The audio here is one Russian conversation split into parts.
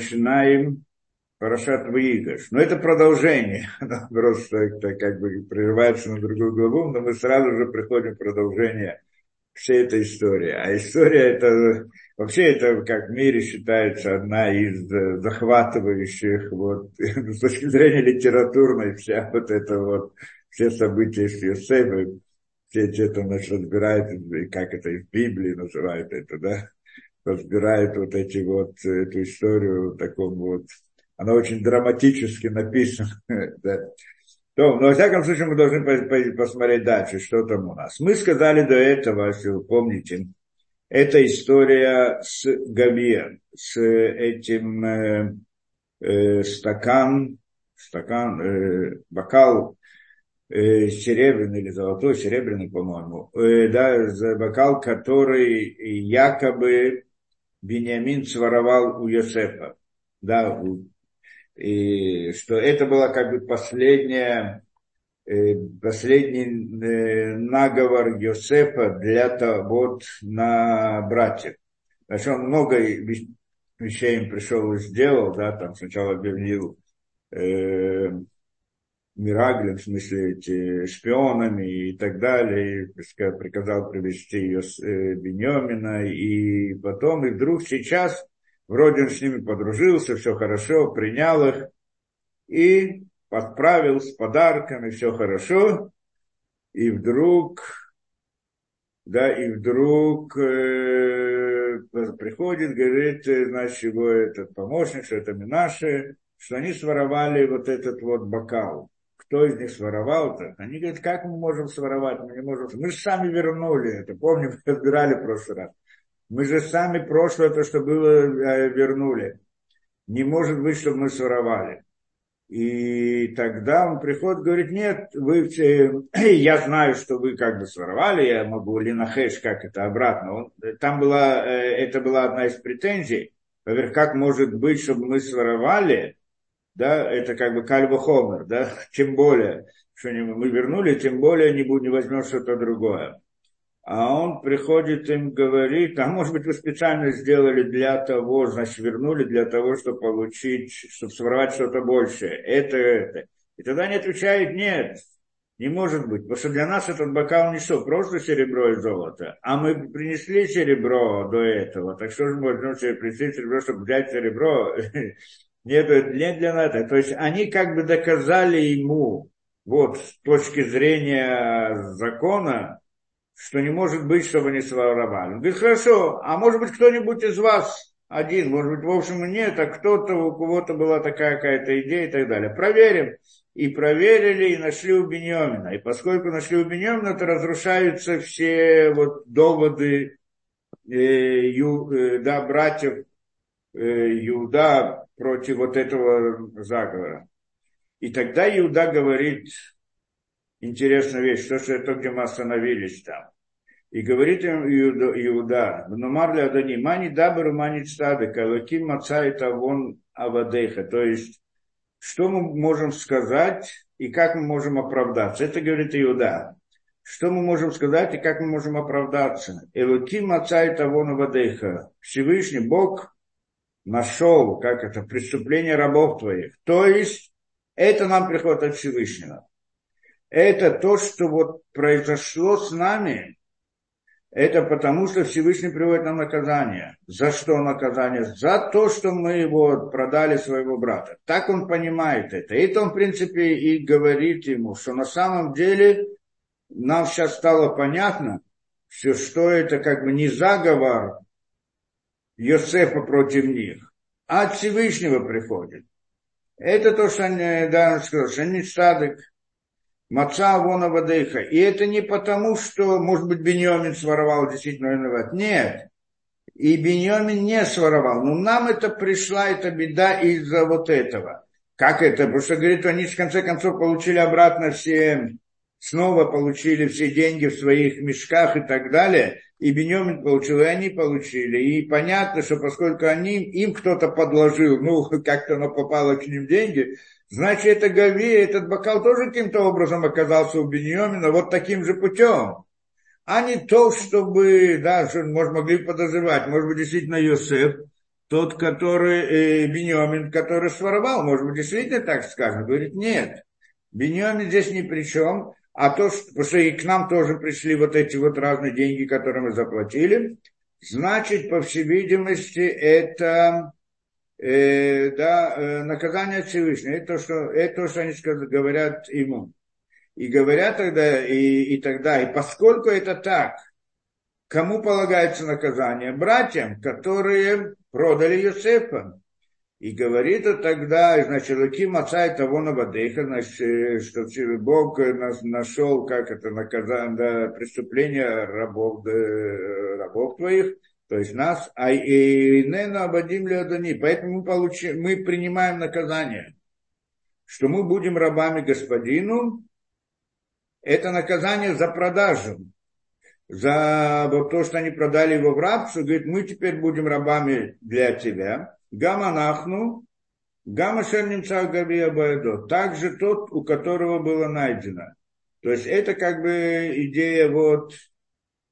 начинаем Парашат Ваигаш. Но это продолжение. Оно просто как бы прерывается на другую главу, но мы сразу же приходим к продолжению всей этой истории. А история это вообще это как в мире считается одна из захватывающих вот с точки зрения литературной вся вот это вот все события с Йосефом, все это значит, разбирают, как это в Библии называют это, да, разбирают вот эти вот, эту историю в таком вот она очень драматически написана. да. То, но, во всяком случае, мы должны посмотреть дальше, что там у нас. Мы сказали до этого, если вы помните, это история с Гавием, с этим э, э, стакан, стакан, э, бокал э, серебряный или золотой, серебряный, по-моему, э, да, бокал, который якобы Бениамин своровал у Йосефа, да, и что это была как бы последняя, э, последний э, наговор Йосефа для того, вот, на братьев. Значит, он много вещей им пришел и сделал, да, там сначала объявил э, Мираглем, в смысле, эти шпионами и так далее, и приказал привести ее с э, Бенемина, и потом, и вдруг сейчас Вроде он с ними подружился, все хорошо, принял их и подправил с подарками, все хорошо. И вдруг, да, и вдруг э, приходит, говорит, э, значит, его этот помощник, что это наши, что они своровали вот этот вот бокал. Кто из них своровал-то? Они говорят, как мы можем своровать? Мы не можем. Мы же сами вернули это. Помним, разбирали в прошлый раз. Мы же сами прошлое, то, что было, э, вернули. Не может быть, чтобы мы своровали. И тогда он приходит, говорит, нет, вы я знаю, что вы как бы своровали, я могу линахеш, как это обратно. Он, там была, э, это была одна из претензий. Во-первых, как может быть, чтобы мы своровали, да, это как бы кальва хомер, да, тем более, что мы вернули, тем более не, будем, не возьмем что-то другое а он приходит им говорит, а может быть вы специально сделали для того, значит вернули для того, чтобы получить, чтобы своровать что-то большее. Это, это. И тогда они отвечают, нет, не может быть, потому что для нас этот бокал не что, просто серебро и золото. А мы принесли серебро до этого, так что же мы можем принести серебро, чтобы взять серебро? Нет, не для нас. То есть они как бы доказали ему, вот с точки зрения закона, что не может быть, чтобы не своровали. Он говорит, хорошо, а может быть кто-нибудь из вас один, может быть, в общем, нет, а кто-то, у кого-то была такая какая-то идея и так далее. Проверим. И проверили, и нашли у Беньомина. И поскольку нашли у Беньомина, то разрушаются все вот доводы э, ю, э, да, братьев э, Иуда против вот этого заговора. И тогда Иуда говорит, интересная вещь, то, что это где мы остановились там. И говорит им Иуда, Иуда Нумар ли Адани, мани дабру мани цтады, калаким маца это вон авадеха. То есть, что мы можем сказать и как мы можем оправдаться. Это говорит Иуда. Что мы можем сказать и как мы можем оправдаться. Элуким маца это вон авадеха. Всевышний Бог нашел, как это, преступление рабов твоих. То есть, это нам приходит от Всевышнего это то, что вот произошло с нами, это потому, что Всевышний приводит нам наказание. За что наказание? За то, что мы его продали своего брата. Так он понимает это. И это он, в принципе, и говорит ему, что на самом деле нам сейчас стало понятно, все, что это как бы не заговор Йосефа против них, а от Всевышнего приходит. Это то, что они, да, сказал, что они садок, Маца вона вадейха. И это не потому, что, может быть, Беньомин своровал действительно виноват. Нет. И Беньомин не своровал. Но нам это пришла эта беда из-за вот этого. Как это? Потому что, говорит, они в конце концов получили обратно все, снова получили все деньги в своих мешках и так далее. И Беньомин получил, и они получили. И понятно, что поскольку они, им кто-то подложил, ну, как-то оно попало к ним деньги, Значит, это Гави, этот бокал тоже каким-то образом оказался у Беньомина вот таким же путем. А не то, чтобы, да, что, может, могли подозревать, может быть, действительно Йосеф тот, который, э, Беньямин, который своровал, может быть, действительно так сказано? Говорит, нет, Беньямин здесь ни при чем, а то, что, потому что и к нам тоже пришли вот эти вот разные деньги, которые мы заплатили, значит, по всей видимости, это э, да, э, наказание Всевышнего. Это то, что, это то, что они говорят ему. И говорят тогда, и, и тогда, и поскольку это так, кому полагается наказание? Братьям, которые продали Юсефа. И говорит он тогда, значит, Лаким отца и того Навадеха, значит, э, что Бог нас нашел, как это наказание, да, преступление рабов, да, рабов твоих, то есть нас, а и Нена Абадим Леодани. Поэтому мы, получим, мы принимаем наказание, что мы будем рабами господину, это наказание за продажу, за то, что они продали его в рабство, говорит, мы теперь будем рабами для тебя. Гама нахну, гама шернимца гавия байдо. Также тот, у которого было найдено. То есть это как бы идея вот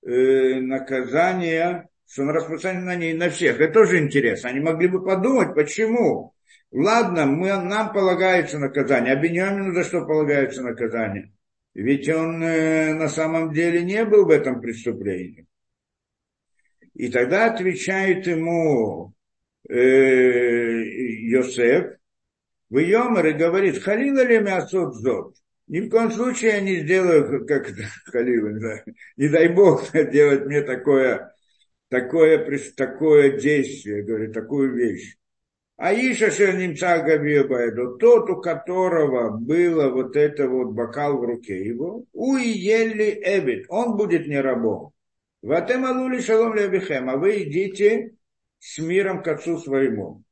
э, наказания, что он распространен на ней на всех. Это тоже интересно. Они могли бы подумать, почему. Ладно, мы, нам полагается наказание, а Беньямину за что полагается наказание? Ведь он э, на самом деле не был в этом преступлении. И тогда отвечает ему Йосеф, в Йомер и говорит, халила ли мясот зод? Ни в коем случае я не сделаю, как халила, не, не дай бог делать мне такое, такое, такое действие, говорю, такую вещь. А Иша Шернимца Габиабайду, тот, у которого было вот это вот бокал в руке его, уи ели эбит, он будет не рабом. Ватем алули шалом лебихем, а вы идите с миром к отцу своему.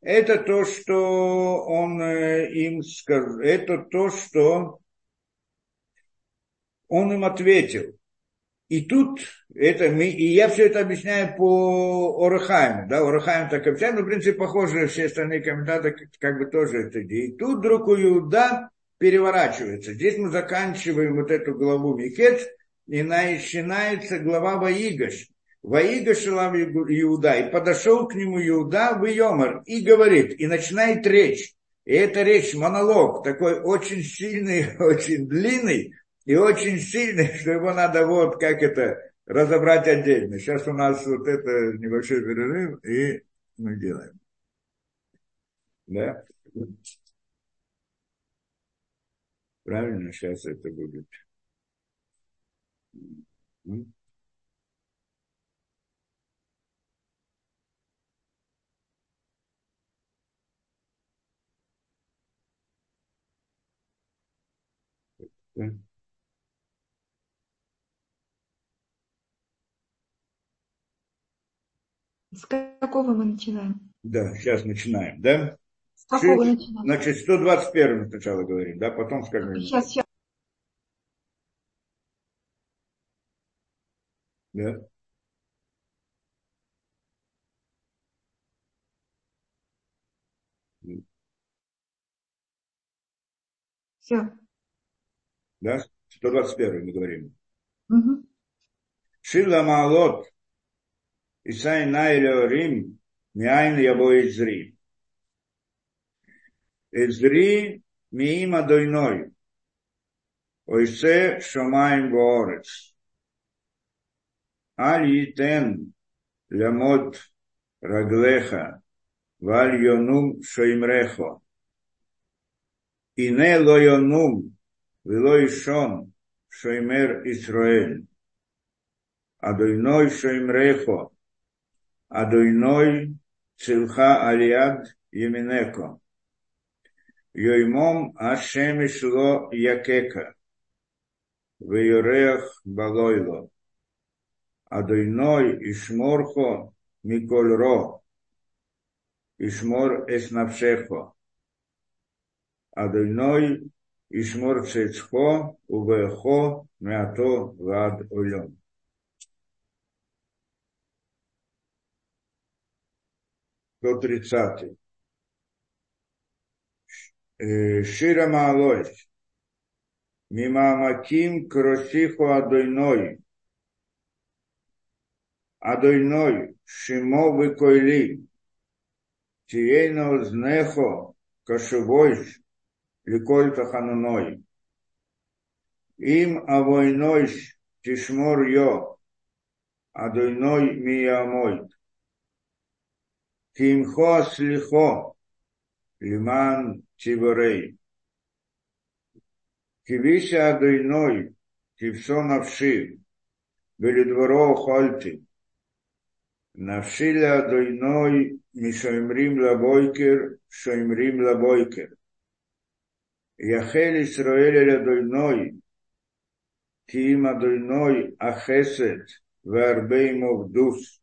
Это то, что он э, им сказал, это то, что он им ответил. И тут это мы, и я все это объясняю по Орахайму, да, Орахайм так объясняет, но в принципе похоже, все остальные комментаторы как, бы тоже это И тут вдруг у Иуда переворачивается. Здесь мы заканчиваем вот эту главу Микец, и начинается глава Ваигаш. Ваигаш Шалам Иуда, и подошел к нему Иуда в Йомар, и говорит, и начинает речь. И эта речь, монолог, такой очень сильный, очень длинный, и очень сильный, что его надо вот как это разобрать отдельно. Сейчас у нас вот это небольшой перерыв, и мы делаем. Да? Правильно, сейчас это будет. С какого мы начинаем? Да, сейчас начинаем, да? С какого Шесть, начинаем? Значит, 121 сначала говорим, да, потом скажем. Сейчас, сейчас. Да. Все. Да? 121 мы говорим. Угу. Шила Маалот Исай Найлеорим, Мяйн Ябо Изри. Изри Миим Адойной. Ойсе Шомаем Боорец. Аль Йитен Лямот Раглеха. Валь Йонум Шоимрехо. Ине Ло Йонум Вело Ишон Шоимер Исраэль. Адойной Шоимрехо. Адуйной цилха алиад еминеко. Йоймом ашемиш ло якека. Вейорех балойло. Адуйной ишморхо миколь ро. Ишмор эснавшехо. Адуйной Ишмор Цецко, Увехо, Мято, Вад Олем. До 30. Шира Маалой. Мимамаким Кросихо Адойной. Адойной, Шимо Викойли. Тиейно Знехо, Кашевойш. לכל תחנונוי. אם אבוינויש תשמור יו, אדוינוי מי יעמוד. כי עמכו סליחו למען ציבורי. כבי שאדוינוי כבשו נפשי, ולדברו אכלתי. נפשי לאדוינוי משומרים לבויקר, שומרים לבויקר. Яхель Исраэль Эля Дойной, Киима Дойной Ахесет, Варбеймов Дус,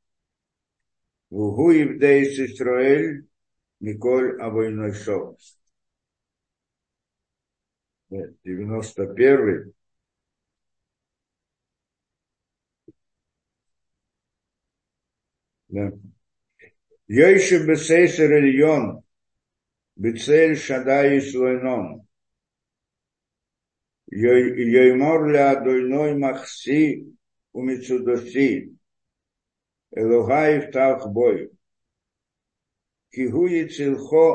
Вугу Евдейс Исраэль, Николь Авойной Шов. 91 Да. Йойши Бесейсер Ильон, Бицель Шадай Слойном, Йоймор ля дойной махси умицудоси. Элогай втах бой. Кигуи цилхо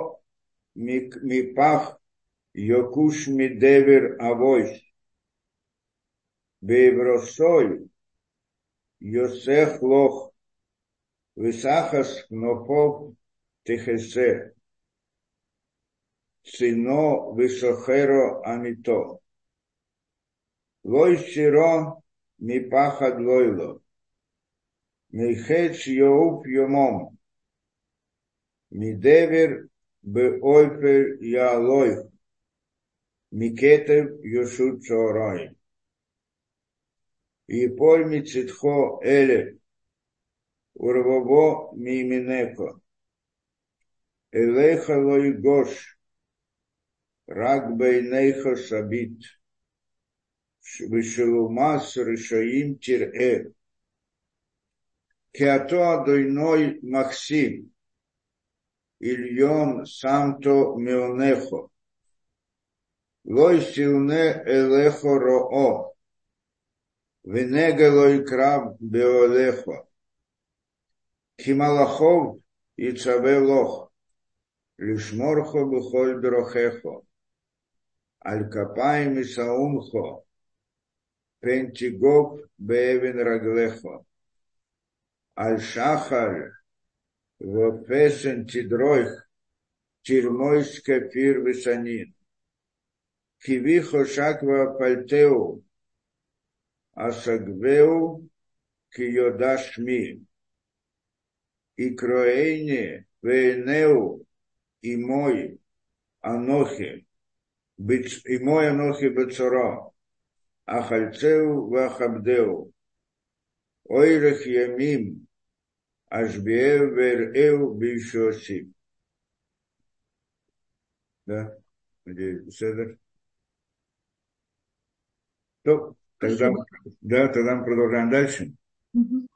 мипах йокуш мидевер авойс. Бевросой Йосех лох висахас кнопов тихесе. Сино висохеро амито. Лойширо мипахад лойло. Михедж йоуп йомом. Мидевер лой. ялойх. Микетев йошут чорой. Иполь мицитхо эле. Урвобо мименеко. Элеха лойгош. Рак бейнейха шабит. Вишелумас Ришаим Тирэ. Кеато Адойной Максим. Ильон Самто Меонехо. Лой Силне Элехо Роо. Венега Лой Краб Беолехо. Кималахов Ицаве Лох. Лишморхо Бухоль Дрохехо. Аль Капаем Исаумхо. Пентигоп Бевин Раглехо. Аль-Шахар в Песен Тидройх Тирмойска Пир Висанин. Кивихо Шаква Пальтеу Асагвеу Киодашми. И Кроэйне Вейнеу и мой Анохи, и мой Анохи Бецоро. Ахальцеу Вахабдеу, Ойрах Ямим, Ашбиев Вереу Бишоси. Да, надеюсь, Седер. То, тогда, да, тогда мы продолжаем дальше. Mm-hmm.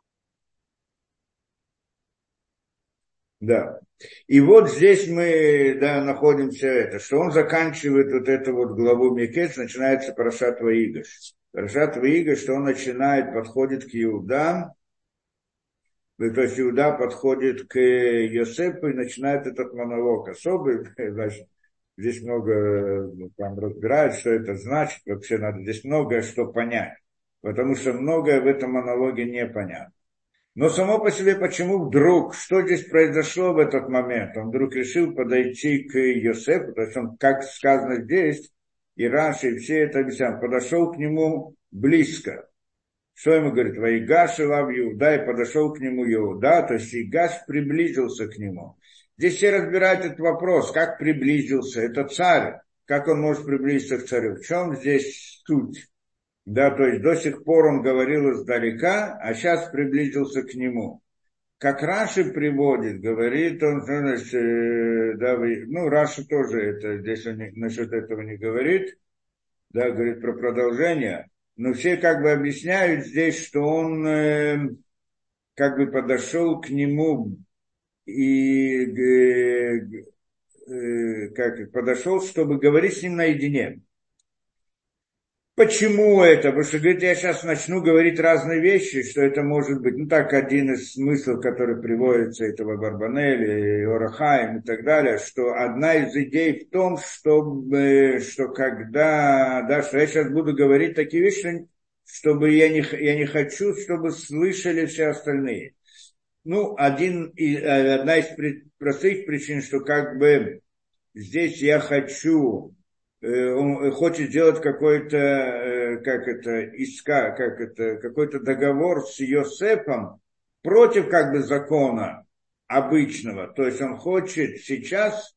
Да. И вот здесь мы да, находимся, это, что он заканчивает вот эту вот главу Микец, начинается Парашат Ваигаш. Парашат Ваигаш, что он начинает, подходит к Иудам, то есть Иуда подходит к Йосепу и начинает этот монолог особый. Значит, здесь много там разбирают, что это значит. Вообще надо здесь многое что понять. Потому что многое в этом монологе непонятно. Но само по себе, почему вдруг, что здесь произошло в этот момент? Он вдруг решил подойти к Йосефу, то есть он, как сказано здесь, и Раши, и все это объясняют, подошел к нему близко. Что ему говорит? Ваигаш и лав Иуда, и подошел к нему Иуда, то есть Игаш приблизился к нему. Здесь все разбирают этот вопрос, как приблизился. Это царь, как он может приблизиться к царю. В чем здесь суть? Да, то есть до сих пор он говорил издалека, а сейчас приблизился к нему. Как Раши приводит, говорит он, значит, э, да, ну, Раши тоже это, здесь он насчет этого не говорит, да, говорит про продолжение, но все как бы объясняют здесь, что он э, как бы подошел к нему и э, э, как подошел, чтобы говорить с ним наедине. Почему это? Потому что, говорит, я сейчас начну говорить разные вещи, что это может быть, ну так, один из смыслов, который приводится этого Барбанели, Орахаем и так далее, что одна из идей в том, чтобы, что когда, да, что я сейчас буду говорить такие вещи, чтобы я не, я не хочу, чтобы слышали все остальные. Ну, один, одна из простых причин, что как бы здесь я хочу Э, он хочет сделать какой-то, э, как это, иска, как это, какой-то договор с Йосепом против как бы закона обычного. То есть он хочет сейчас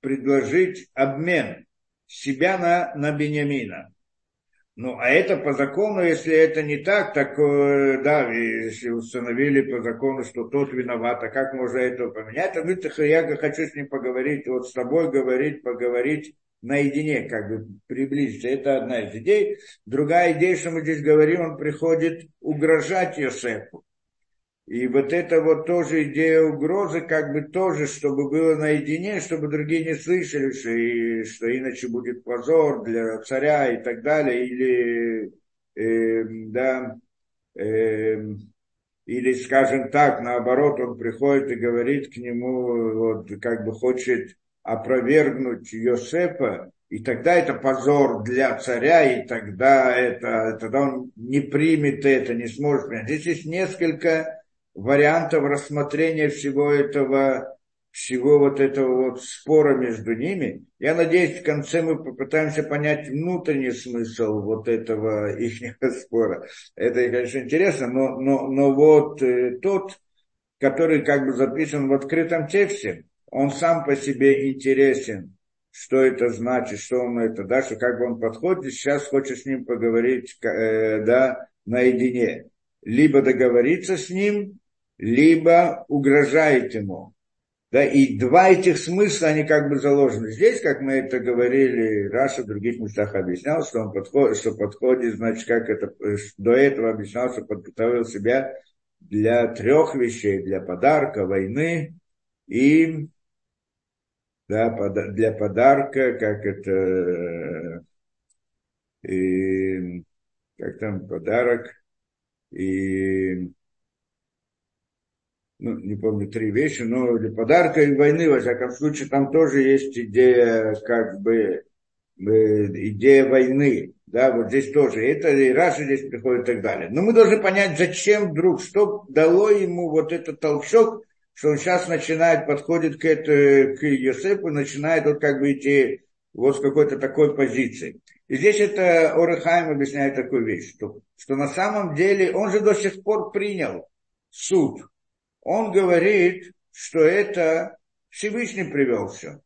предложить обмен себя на, на Бениамина. Ну, а это по закону, если это не так, так, э, да, если установили по закону, что тот виноват, а как можно это поменять? А ну, я хочу с ним поговорить, вот с тобой говорить, поговорить наедине, как бы приблизиться. Это одна из идей. Другая идея, что мы здесь говорим, он приходит угрожать Йосефу. И вот это вот тоже идея угрозы, как бы тоже, чтобы было наедине, чтобы другие не слышали, что, и, что иначе будет позор для царя и так далее, или, э, да, э, или, скажем так, наоборот, он приходит и говорит к нему, вот, как бы хочет опровергнуть Йосефа, и тогда это позор для царя, и тогда, это, тогда он не примет это, не сможет принять. Здесь есть несколько вариантов рассмотрения всего этого, всего вот этого вот спора между ними. Я надеюсь, в конце мы попытаемся понять внутренний смысл вот этого их спора. Это, конечно, интересно, но, но, но вот э, тот, который как бы записан в открытом тексте, он сам по себе интересен, что это значит, что он это, да, что как бы он подходит, сейчас хочет с ним поговорить, э, да, наедине. Либо договориться с ним, либо угрожает ему. Да, и два этих смысла, они как бы заложены. Здесь, как мы это говорили, Раша в других местах объяснял, что он подходит, что подходит, значит, как это, до этого объяснял, что подготовил себя для трех вещей, для подарка, войны и да, для подарка, как это, и, как там подарок, и, ну, не помню, три вещи, но для подарка и войны, во всяком случае, там тоже есть идея, как бы, э, идея войны, да, вот здесь тоже, это и Раша здесь приходит и так далее. Но мы должны понять, зачем вдруг, что дало ему вот этот толчок, что он сейчас начинает, подходит к, это, к Йосепу, начинает вот как бы идти вот с какой-то такой позиции. И здесь это Орехайм объясняет такую вещь, что, что на самом деле он же до сих пор принял суд. Он говорит, что это Всевышний привел все.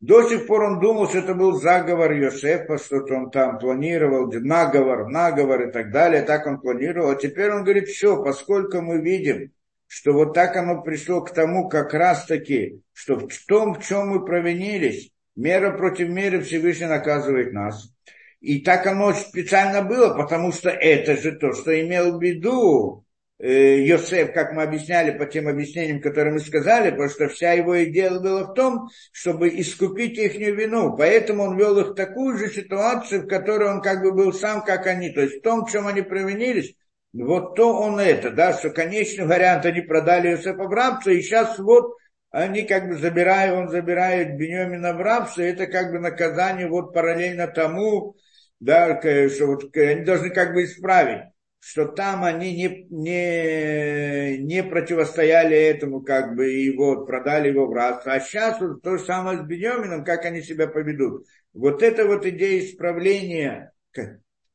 До сих пор он думал, что это был заговор Йосефа, что-то он там планировал, наговор, наговор и так далее, так он планировал. А теперь он говорит, все, поскольку мы видим, что вот так оно пришло к тому как раз-таки, что в том, в чем мы провинились, мера против меры Всевышний наказывает нас. И так оно специально было, потому что это же то, что имел в виду э, Йосеф, как мы объясняли по тем объяснениям, которые мы сказали, потому что вся его идея была в том, чтобы искупить их вину. Поэтому он вел их в такую же ситуацию, в которой он как бы был сам, как они. То есть в том, в чем они провинились, вот то он это, да, что конечный вариант они продали Иосифа в рабство, и сейчас вот они как бы забирают, он забирает Бенемина в рабство, это как бы наказание вот параллельно тому, да, что вот они должны как бы исправить, что там они не, не, не противостояли этому, как бы, и вот продали его в рабство. А сейчас вот то же самое с Бенемином, как они себя поведут. Вот это вот идея исправления,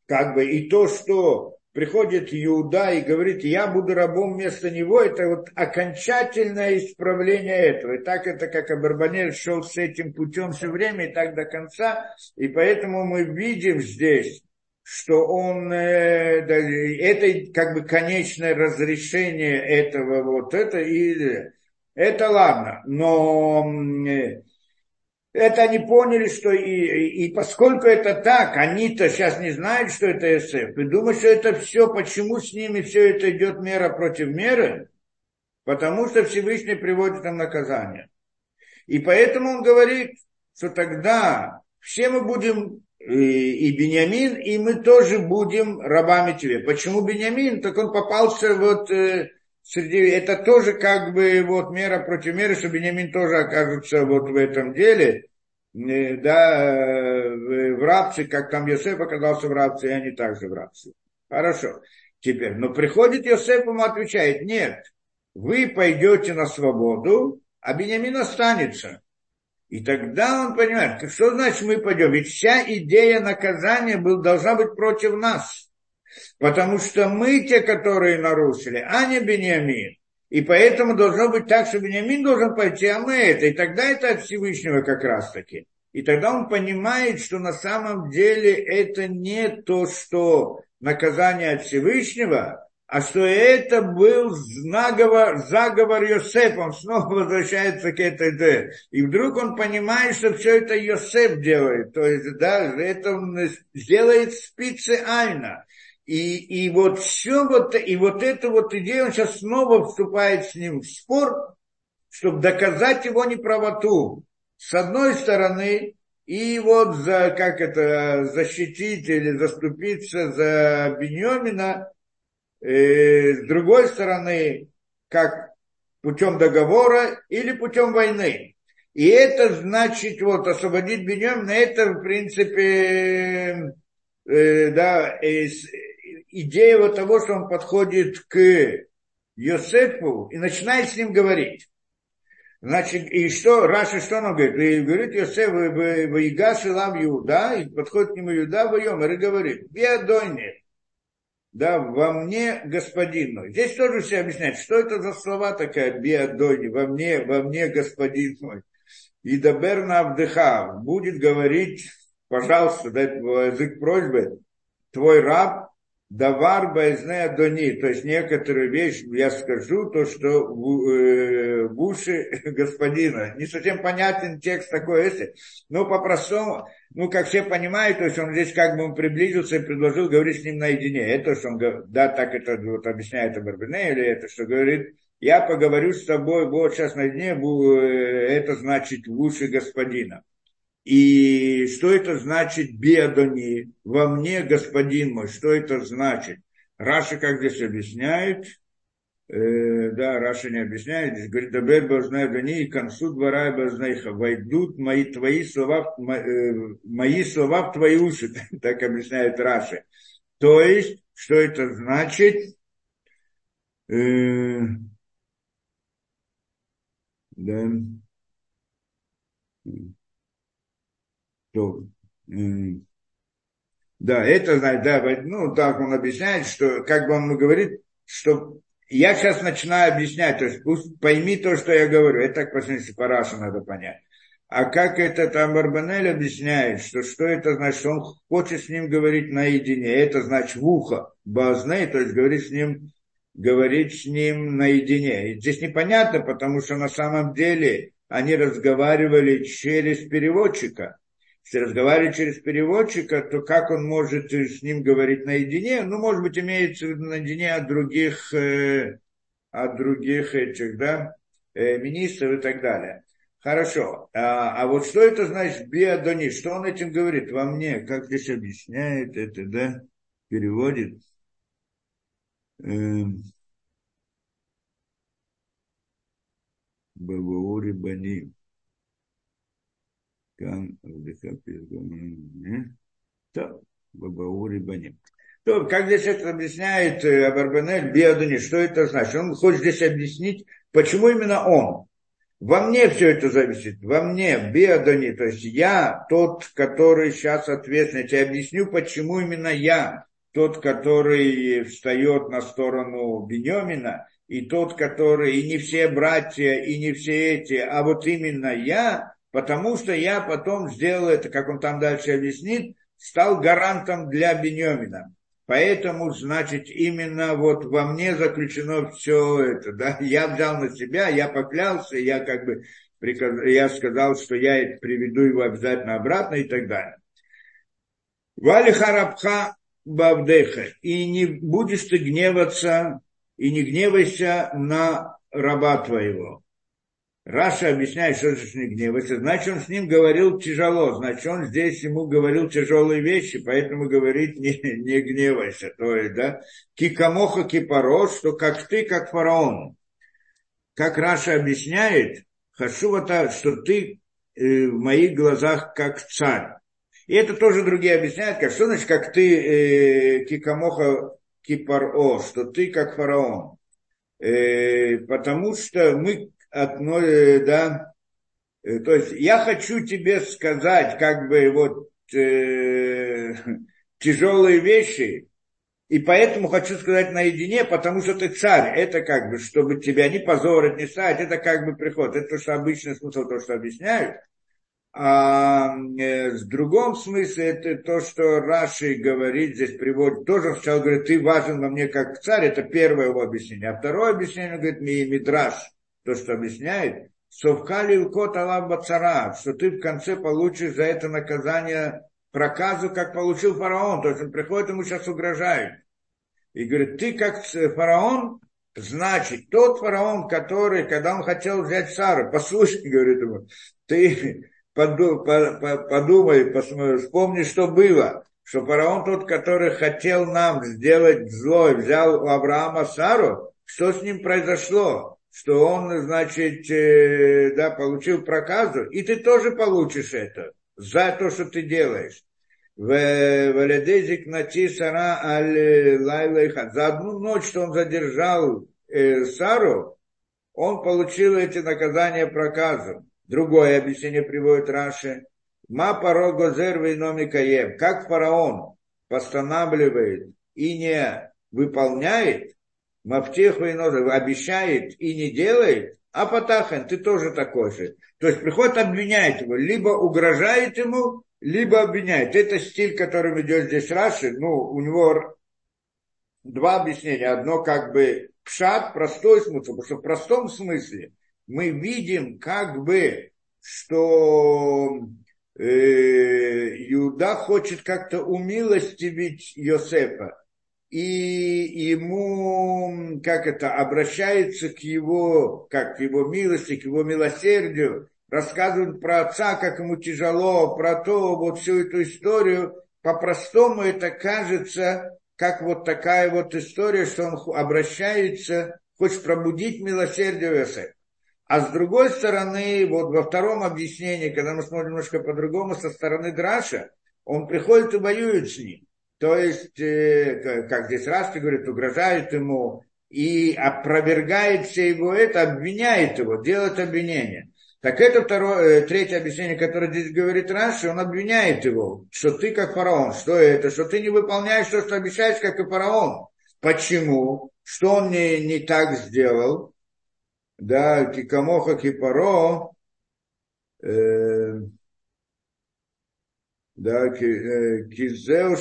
как бы, и то, что приходит Иуда и говорит, я буду рабом вместо него, это вот окончательное исправление этого. И так это, как Абарбанель шел с этим путем все время, и так до конца. И поэтому мы видим здесь, что он, э, да, это как бы конечное разрешение этого, вот это, и это ладно, но э, это они поняли, что и, и, поскольку это так, они-то сейчас не знают, что это СФ, и думают, что это все, почему с ними все это идет мера против меры, потому что Всевышний приводит им наказание. И поэтому он говорит, что тогда все мы будем и, и Бениамин, и мы тоже будем рабами тебе. Почему Бениамин? Так он попался вот э, среди... Это тоже как бы вот мера против меры, что Бениамин тоже окажется вот в этом деле. Э, да, э, в рабце, как там Йосеф оказался в рабце, и они также в рабце. Хорошо. Теперь, но приходит Йосеф, ему отвечает, нет, вы пойдете на свободу, а Бениамин останется. И тогда он понимает, что значит мы пойдем? Ведь вся идея наказания был, должна быть против нас. Потому что мы те, которые нарушили, а не Бениамин. И поэтому должно быть так, что Бениамин должен пойти, а мы это. И тогда это от Всевышнего как раз таки. И тогда он понимает, что на самом деле это не то, что наказание от Всевышнего, а что это был заговор, заговор Йосеф, он снова возвращается к этой идее. И вдруг он понимает, что все это Йосеф делает, то есть, да, это он сделает спицы. И, и вот все вот, и вот эту вот идею, он сейчас снова вступает с ним в спор, чтобы доказать его неправоту. С одной стороны, и вот за, как это, защитить или заступиться за Беньомина, э, с другой стороны, как путем договора или путем войны. И это значит, вот, освободить Беньямина, это, в принципе, э, да, э, идея вот того, что он подходит к Йосефу и начинает с ним говорить. Значит, и что, Раша что нам говорит? И говорит Йосеф, вы Игаш Илам Иуда, и подходит к нему Иуда в и говорит, Биадойне, да, во мне господин мой. Здесь тоже все объясняют, что это за слова такая биадони, во мне, во мне господин мой. И Даберна Абдыха будет говорить, пожалуйста, дать язык просьбы, твой раб Давар Байзне Адони, то есть некоторые вещи я скажу, то, что в, э, в уши господина. Не совсем понятен текст такой, если, но по-простому, ну, как все понимают, то есть он здесь как бы приблизился и предложил говорить с ним наедине. Это, что он, да, так это вот объясняет Абарбине, или это, что говорит, я поговорю с тобой вот сейчас наедине, э, это значит в уши господина. И что это значит בי אדוני? Во мне, господин мой, что это значит? Раши как здесь объясняет, э, да, Раши не объясняет, здесь говорит, דבר באזני אדוני יכנסו דברי באזניך, войдут мои твои слова, э, мои слова в твои уши, так объясняет Раши. То есть, что это значит? Э, да. То, да, это, да, ну, так он объясняет, что, как бы он говорит, что я сейчас начинаю объяснять, то есть пусть пойми то, что я говорю, это так, по смысле, по надо понять. А как это там Барбанель объясняет, что что это значит, что он хочет с ним говорить наедине, это значит в ухо, базне, то есть говорить с ним, говорить с ним наедине. И здесь непонятно, потому что на самом деле они разговаривали через переводчика. Если разговаривать через переводчика, то как он может с ним говорить наедине? Ну, может быть, имеется в виду наедине от других, э, от других этих, да, э, министров и так далее. Хорошо. А, а вот что это значит биадони? Что он этим говорит во мне? Как здесь объясняет это, да? Переводит. Эм. Бабаури Бани. Кан Рудыка Пизгумин. То, Бабаури Баним. То, как здесь это объясняет э, Абарбанель Биадуни, что это значит? Он хочет здесь объяснить, почему именно он. Во мне все это зависит. Во мне, Биадони, то есть я тот, который сейчас ответственный. Я объясню, почему именно я тот, который встает на сторону Бенемина, и тот, который, и не все братья, и не все эти, а вот именно я потому что я потом сделал это, как он там дальше объяснит, стал гарантом для Бенемина. Поэтому, значит, именно вот во мне заключено все это. Да? Я взял на себя, я поклялся, я как бы я сказал, что я приведу его обязательно обратно и так далее. ואל יחר אפך בעבדך. И не будешь ты гневаться, и не гневайся на раба твоего. Раши объясняет, что же не гневается. Значит, он с ним говорил тяжело. Значит, он здесь ему говорил тяжелые вещи, поэтому говорит, не, не гневайся. То есть, да, כי כמוך כפרעה, что как ты, как фараон. Как Раши объясняет, хочу так, что ты э, в моих глазах как царь. И это тоже другие объясняют, как что значит, как ты э, кикамоха кипаро, что ты как фараон. Э, потому что мы одно, да, э, то есть я хочу тебе сказать, как бы вот э, тяжелые вещи, и поэтому хочу сказать наедине, потому что ты царь. Это как бы, чтобы тебя не позорить, не ставить, это как бы приход. Это то, что обычный смысл, то, что объясняют. А э, в другом смысле это то, что Раши говорит, здесь приводит, тоже сначала говорит, ты важен во мне как царь, это первое его объяснение. А второе объяснение, говорит, Мидраш, то, что объясняет, Совкали кот Аллах цара, что ты в конце получишь за это наказание проказу, как получил фараон. То есть он приходит, ему сейчас угрожает. И говорит, ты как фараон, значит, тот фараон, который, когда он хотел взять Сару, послушай, говорит ему, ты подумай, вспомни, что было. Что фараон тот, который хотел нам сделать зло, взял у Авраама Сару, что с ним произошло? Что он, значит, э, да, получил проказу, и ты тоже получишь это за то, что ты делаешь. За одну ночь, что он задержал э, Сару, он получил эти наказания проказом. Другое объяснение приводит Раши. Ма паро гозер. Как фараон постанавливает и не выполняет, мафтеху и обещает и не делает, а Патахан, ты тоже такой же. То есть приходит обвиняет его, либо угрожает ему, либо обвиняет. Это стиль, которым идет здесь Раши. Ну, у него два объяснения. Одно как бы пшат, простой смысл, потому что в простом смысле мы видим как бы, что э, Иуда хочет как-то умилостивить Йосефа. И ему, как это, обращается к его, как к его милости, к его милосердию, рассказывает про отца, как ему тяжело, про то, вот всю эту историю. По-простому это кажется, как вот такая вот история, что он обращается, хочет пробудить милосердие Иосифа. А с другой стороны, вот во втором объяснении, когда мы смотрим немножко по-другому, со стороны Драша, он приходит и воюет с ним. То есть, э, как здесь Рашки говорит, угрожает ему и опровергает все его это, обвиняет его, делает обвинение. Так это второе, э, третье объяснение, которое здесь говорит Раши, он обвиняет его, что ты как фараон. Что это? Что ты не выполняешь то, что обещаешь, как и фараон. Почему? Что он не, не так сделал? да, кикамоха кипаро, э, да, э, кизел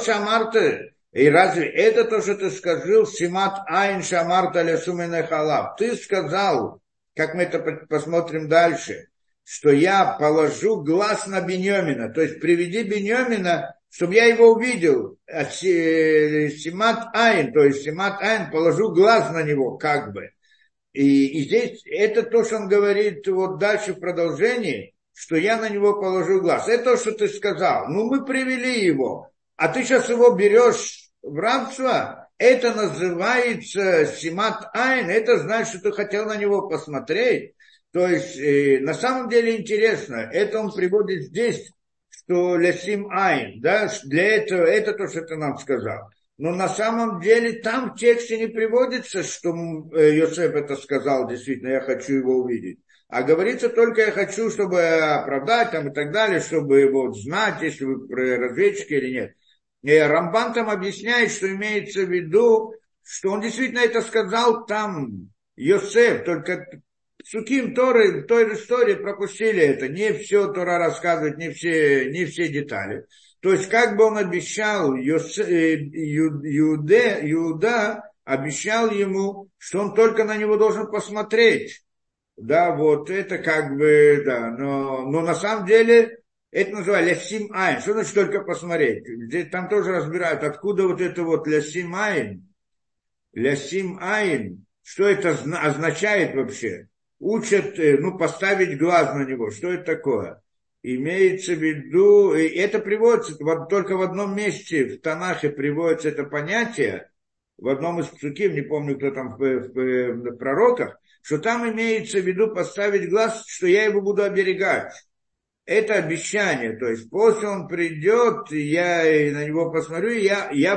шамарта, и разве это то, что ты сказал, симат айн шамарта лесумене халав? Ты сказал, как мы это посмотрим дальше, что я положу глаз на Беньомина, то есть приведи Беньомина, чтобы я его увидел, а Симат Айн, то есть Симат Айн, положу глаз на него, как бы. И, и здесь это то, что он говорит вот дальше в продолжении, что я на него положу глаз. Это то, что ты сказал. Ну, мы привели его, а ты сейчас его берешь в рабство. Это называется симат айн. Это значит, что ты хотел на него посмотреть. То есть, э, на самом деле интересно, это он приводит здесь, что лесим айн, да, для этого, это то, что ты нам сказал. Но на самом деле там в тексте не приводится, что э, Йосеф это сказал, действительно, я хочу его увидеть. А говорится только, я хочу, чтобы оправдать там и так далее, чтобы его знать, если вы разведчики или нет. И Рамбан там объясняет, что имеется в виду, что он действительно это сказал там, Йосеф, только Суким Торы в той истории пропустили это. Не все Тора рассказывает, не все, не все детали. То есть, как бы он обещал, Иуде, Иуда обещал ему, что он только на него должен посмотреть. Да, вот это как бы, да, но, но на самом деле это называется лясим айн. Что значит только посмотреть? Здесь там тоже разбирают, откуда вот это вот лясим айн. Лясим айн. Что это означает вообще? учат, э, ну, поставить глаз на него. Что это такое? Имеется в виду, и это приводится вот, только в одном месте в Танахе приводится это понятие, в одном из псуким, не помню, кто там в, в, в пророках, что там имеется в виду поставить глаз, что я его буду оберегать. Это обещание, то есть после он придет, я на него посмотрю, я, я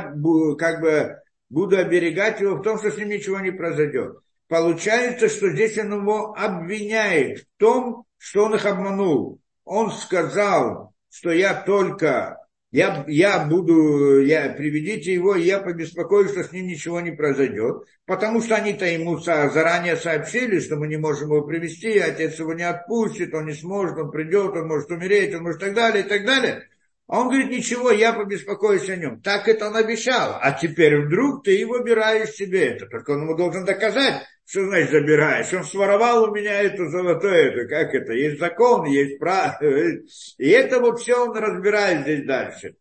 как бы буду оберегать его в том, что с ним ничего не произойдет. Получается, что здесь он его обвиняет в том, что он их обманул. Он сказал, что я только я, я буду, я, приведите его, и я побеспокоюсь, что с ним ничего не произойдет, потому что они-то ему заранее сообщили, что мы не можем его привести, отец его не отпустит, он не сможет, он придет, он может умереть, он может так далее, и так далее. А он говорит, ничего, я побеспокоюсь о нем. Так это он обещал. А теперь вдруг ты выбираешь себе это. Только он ему должен доказать, что значит забираешь? Он своровал у меня это золотое, это как это? Есть закон, есть право. И это вот все он разбирает здесь дальше.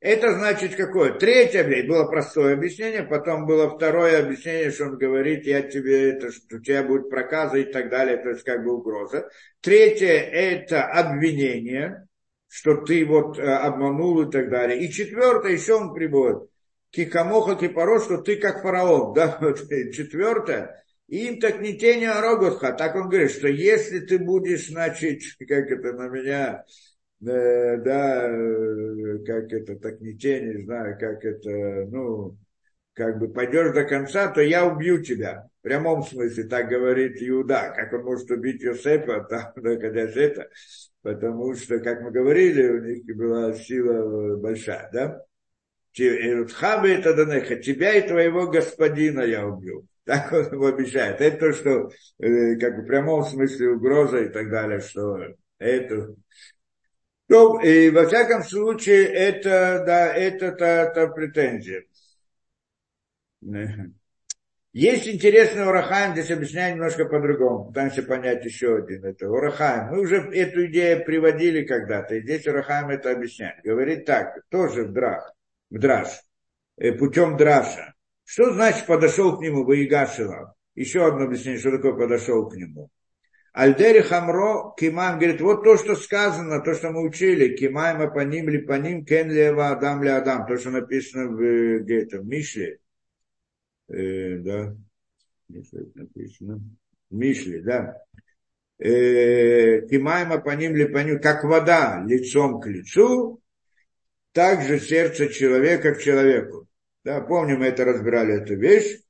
Это значит какое? Третье было простое объяснение, потом было второе объяснение, что он говорит, я тебе это, что у тебя будет проказа и так далее, то есть как бы угроза. Третье это обвинение, что ты вот э, обманул и так далее. И четвертое еще он приводит, кикамоха кипаро, что ты как фараон. Да? Четвертое, им так не тени Роготха. Так он говорит, что если ты будешь, значит, как это на меня, э, да, э, как это, так не тени, не знаю, как это, ну, как бы пойдешь до конца, то я убью тебя. В прямом смысле, так говорит Иуда. Как он может убить Йосефа, там, находясь это. Потому что, как мы говорили, у них была сила большая, да? Данеха, тебя и твоего господина я убью. Так он ему обещает. Это то, что э, как в прямом смысле угроза и так далее, что это... Ну, и во всяком случае, это, да, это та, та претензия. Есть интересный Урахаем, здесь объясняю немножко по-другому, пытаемся понять еще один. Это Урахаем. Мы уже эту идею приводили когда-то, и здесь Урахаем это объясняет. Говорит так, тоже в драх, в драж, э, путем драша. Что значит подошел к нему Ваигашила? Еще одно объяснение, что такое подошел к нему. Альдери Хамро Кимам говорит, вот то, что сказано, то, что мы учили, Кимайма по ним ли по ним, кен лева адам ли адам, то, что написано в, где-то, в Мишле, э, да, написано, в Мишле, да, э, Кимайма по ним ли по ним, как вода лицом к лицу, так же сердце человека к человеку. Да, помним, мы это разбирали, эту вещь.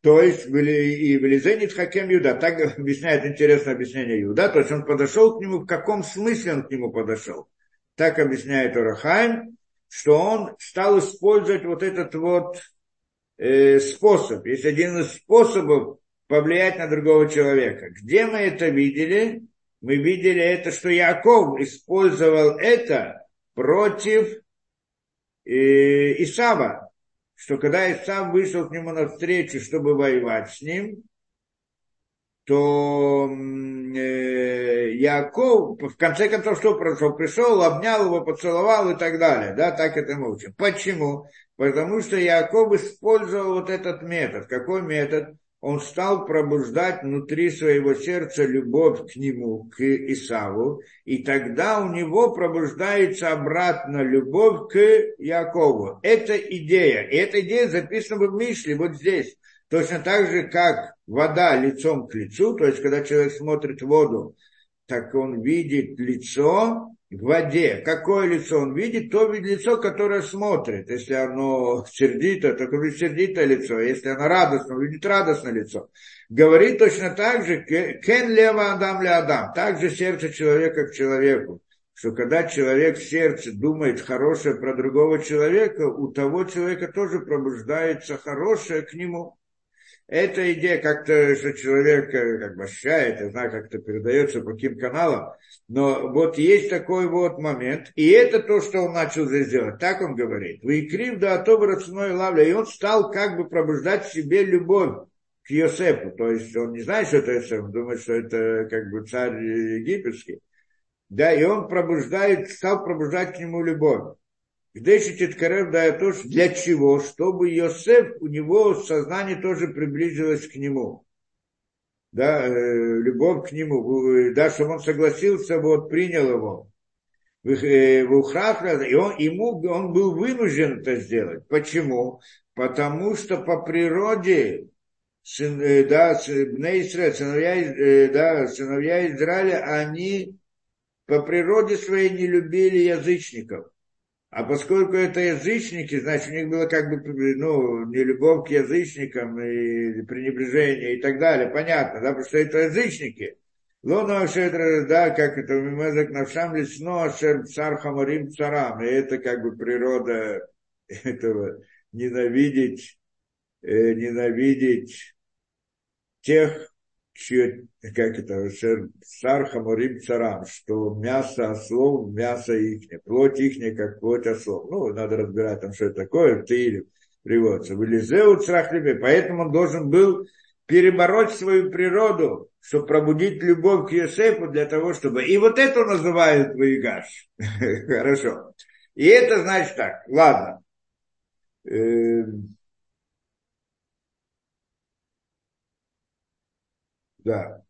То есть, и в Лизенит Хакем Юда, так объясняет интересное объяснение Юда, то есть он подошел к нему, в каком смысле он к нему подошел. Так объясняет Урахайм, что он стал использовать вот этот вот э, способ. Есть один из способов повлиять на другого человека. Где мы это видели? Мы видели это, что Яков использовал это против э, Исава что когда Исав вышел к нему навстречу, чтобы воевать с ним, то э, Яков, в конце концов, что произошло? Пришел, обнял его, поцеловал и так далее. Да, так это мы учим. Почему? Потому что Яков использовал вот этот метод. Какой метод? Он стал пробуждать внутри своего сердца любовь к нему, к Исаву, и тогда у него пробуждается обратно любовь к Якову. Это идея. И эта идея записана в Мишле, вот здесь. Точно так же, как вода лицом к лицу, то есть, когда человек смотрит в воду, так он видит лицо в воде. Какое лицо он видит? То видит лицо, которое смотрит. Если оно сердито, то видит сердитое лицо. Если оно радостно, видит радостное лицо. Говорит точно так же, кен лева адам ле адам. Также сердце человека к человеку. Что когда человек в сердце думает хорошее про другого человека, у того человека тоже пробуждается хорошее к нему. Эта идея как-то, что человек э, как бы ощущает, я знаю, как это передается по каким каналам, но вот есть такой вот момент, и это то, что он начал здесь делать, так он говорит. Вы крив да то рацной лавля, и он стал как бы пробуждать в себе любовь к Йосефу, то есть он не знает, что это Йосеф, он думает, что это как бы царь египетский, да, и он пробуждает, стал пробуждать к нему любовь. Гдешит Карев Даятош для чего? Чтобы Йосеф, у него сознание тоже приблизилось к нему. да, э, любовь к нему, да, чтобы он согласился, вот, принял его. В Ухрафля, и он, ему, он был вынужден это сделать. Почему? Потому что по природе сын, да, сыновья, да, сыновья Израиля, они по природе своей не любили язычников. А поскольку это язычники, значит, у них было как бы, ну, не любовь к язычникам и пренебрежение и так далее. Понятно, да, потому что это язычники. Лоно Ашетра, да, как это Мимезек Навшам Лесно Ашер Цар Хамарим Царам. И это как бы природа этого ненавидеть, э, ненавидеть тех, как это, цар хамурим царам, что мясо ослов, мясо ихнее, плоть ихняя, как плоть ослов. Ну, надо разбирать там, что это такое, ты или приводится. В Элизеу црахлебе, поэтому он должен был перебороть свою природу, чтобы пробудить любовь к Йосефу для того, чтобы... И вот это называют Ваигаш. Хорошо. И это значит так, ладно. Да.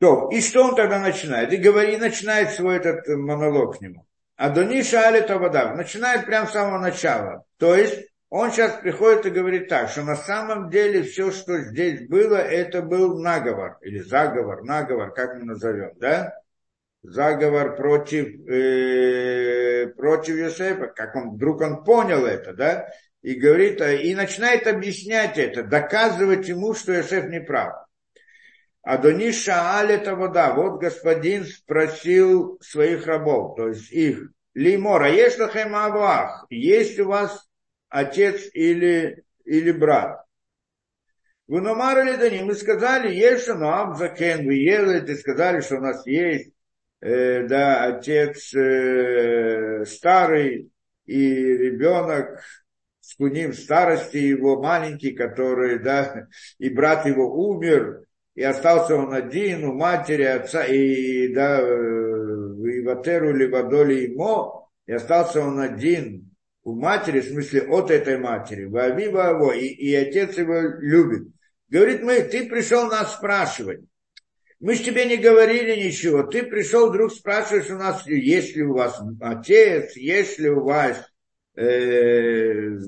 То, и что он тогда начинает? И говорит, начинает свой этот монолог к нему. Адониша Алита вода. Начинает прямо с самого начала. То есть он сейчас приходит и говорит так, что на самом деле все, что здесь было, это был наговор. Или заговор, наговор, как мы назовем, да? Заговор против, э, против Юсефа, как он, вдруг он понял это, да? И говорит, а, и начинает объяснять это, доказывать ему, что Иосиф не прав. Адони Шааль это вода. Вот господин спросил своих рабов, то есть их. Лимора, есть лахем авах? Есть у вас отец или, или брат? Вы намарили до них, мы сказали, есть но Абзакен, вы ели, ты сказали, что у нас есть, э, да, отец э, старый и ребенок скуним старости его маленький, который, да, и брат его умер, и остался он один у матери, отца, и, да, и ватеру ли водоли ему, и остался он один у матери, в смысле от этой матери, Вавива его, и, и отец его любит. Говорит, мы, ты пришел нас спрашивать. Мы же тебе не говорили ничего. Ты пришел вдруг спрашиваешь у нас, есть ли у вас отец, есть ли у вас э,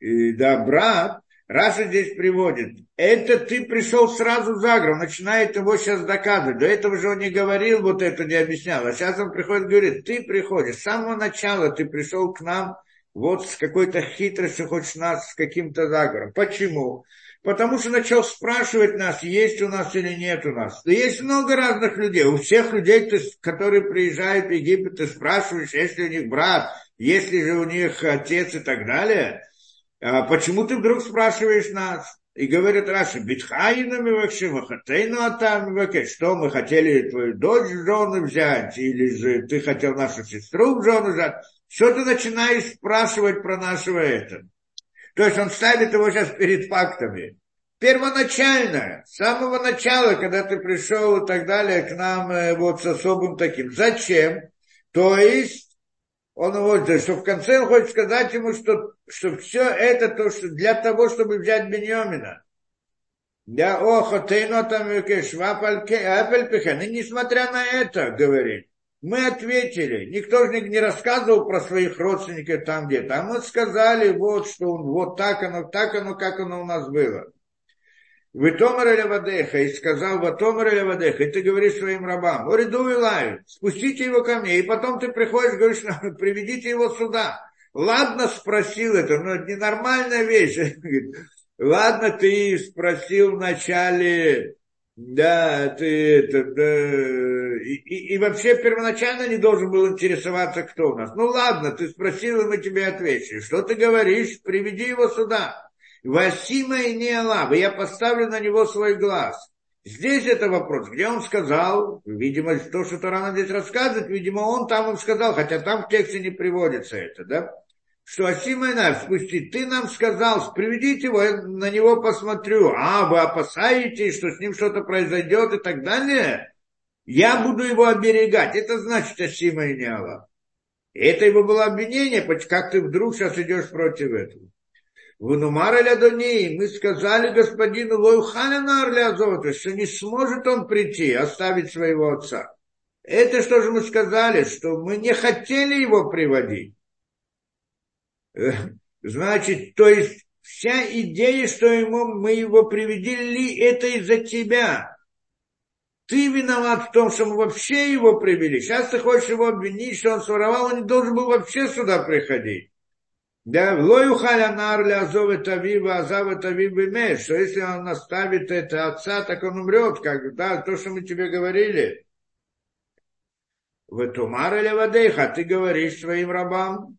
да, брат, Раша здесь приводит, это ты пришел сразу за гром, начинает его сейчас доказывать. До этого же он не говорил, вот это не объяснял. А сейчас он приходит и говорит, ты приходишь, с самого начала ты пришел к нам вот с какой-то хитростью, хочешь нас с каким-то заговором. Почему? Потому что начал спрашивать нас, есть у нас или нет у нас. Да есть много разных людей. У всех людей, которые приезжают в Египет, ты спрашиваешь, есть ли у них брат, есть ли же у них отец и так далее. А почему ты вдруг спрашиваешь нас? И говорит Раша, битхайнами вообще, вахатейну атам что мы хотели твою дочь в жены взять, или же ты хотел нашу сестру в жены взять? Что ты начинаешь спрашивать про нашего это? То есть он ставит его сейчас перед фактами. Первоначально, с самого начала, когда ты пришел и так далее к нам э, вот с особым таким. Зачем? То есть он вот, что в конце он хочет сказать ему, что, что все это то, что для того, чтобы взять Беньомина. Да, ох, ты но там. И несмотря на это, говорит, мы ответили. Никто же не рассказывал про своих родственников там где-то. А мы сказали, вот что он, вот так оно, так оно, как оно у нас было. Витомар Вадеха, и сказал Ватомар Вадеха, и ты говоришь своим рабам, Ориду Илаю, спустите его ко мне, и потом ты приходишь, говоришь, приведите его сюда. Ладно, спросил это, но это ненормальная вещь. Ладно, ты спросил вначале, да, ты это, да, и, и, и вообще первоначально не должен был интересоваться, кто у нас. Ну ладно, ты спросил, и мы тебе ответили. Что ты говоришь? Приведи его сюда. Васима и не Аллах, я поставлю на него свой глаз. Здесь это вопрос, где он сказал, видимо, то, что Тарана здесь рассказывает, видимо, он там им сказал, хотя там в тексте не приводится это, да? Что Асима и Нав, спусти, ты нам сказал, приведите его, я на него посмотрю. А, вы опасаетесь, что с ним что-то произойдет и так далее? Я буду его оберегать. Это значит Асима и не Это его было обвинение, как ты вдруг сейчас идешь против этого. Вунумар Ладони, мы сказали господину Лоюхалина Орлязова, что не сможет он прийти, оставить своего отца. Это что же мы сказали, что мы не хотели его приводить. Э, значит, то есть вся идея, что ему, мы его привели, это из-за тебя. Ты виноват в том, что мы вообще его привели. Сейчас ты хочешь его обвинить, что он своровал, он не должен был вообще сюда приходить. Да, лоюхаля нарля азов это вива, азав это вива что если он оставит это отца, так он умрет, как да, то, что мы тебе говорили. В тумар или вадейха, ты говоришь своим рабам,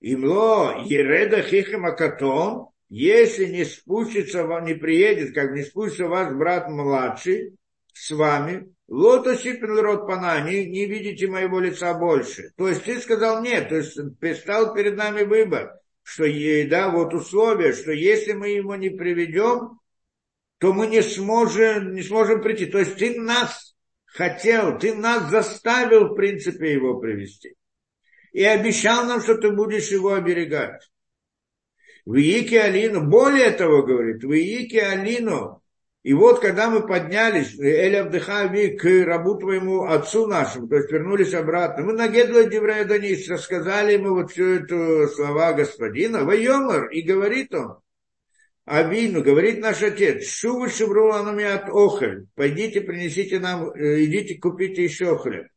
Имло ереда хихем акатон, если не спустится, не приедет, как не спустится ваш брат младший с вами, лото сипен рот пана, не, не видите моего лица больше. То есть ты сказал нет, то есть предстал перед нами выбор, что да, вот условие, что если мы его не приведем, то мы не сможем, не сможем прийти. То есть ты нас хотел, ты нас заставил, в принципе, его привести и обещал нам, что ты будешь его оберегать. В Иике Алину, более того, говорит, в Иике Алину, и вот когда мы поднялись, Эль Абдыхави, к рабу твоему отцу нашему, то есть вернулись обратно, мы на Гедло Деврея Данис рассказали ему вот всю эту слова господина, Вайомар, и говорит он, Авину, говорит наш отец, Шувы Шевруланами от Охель, пойдите, принесите нам, э, идите, купите еще хлеб.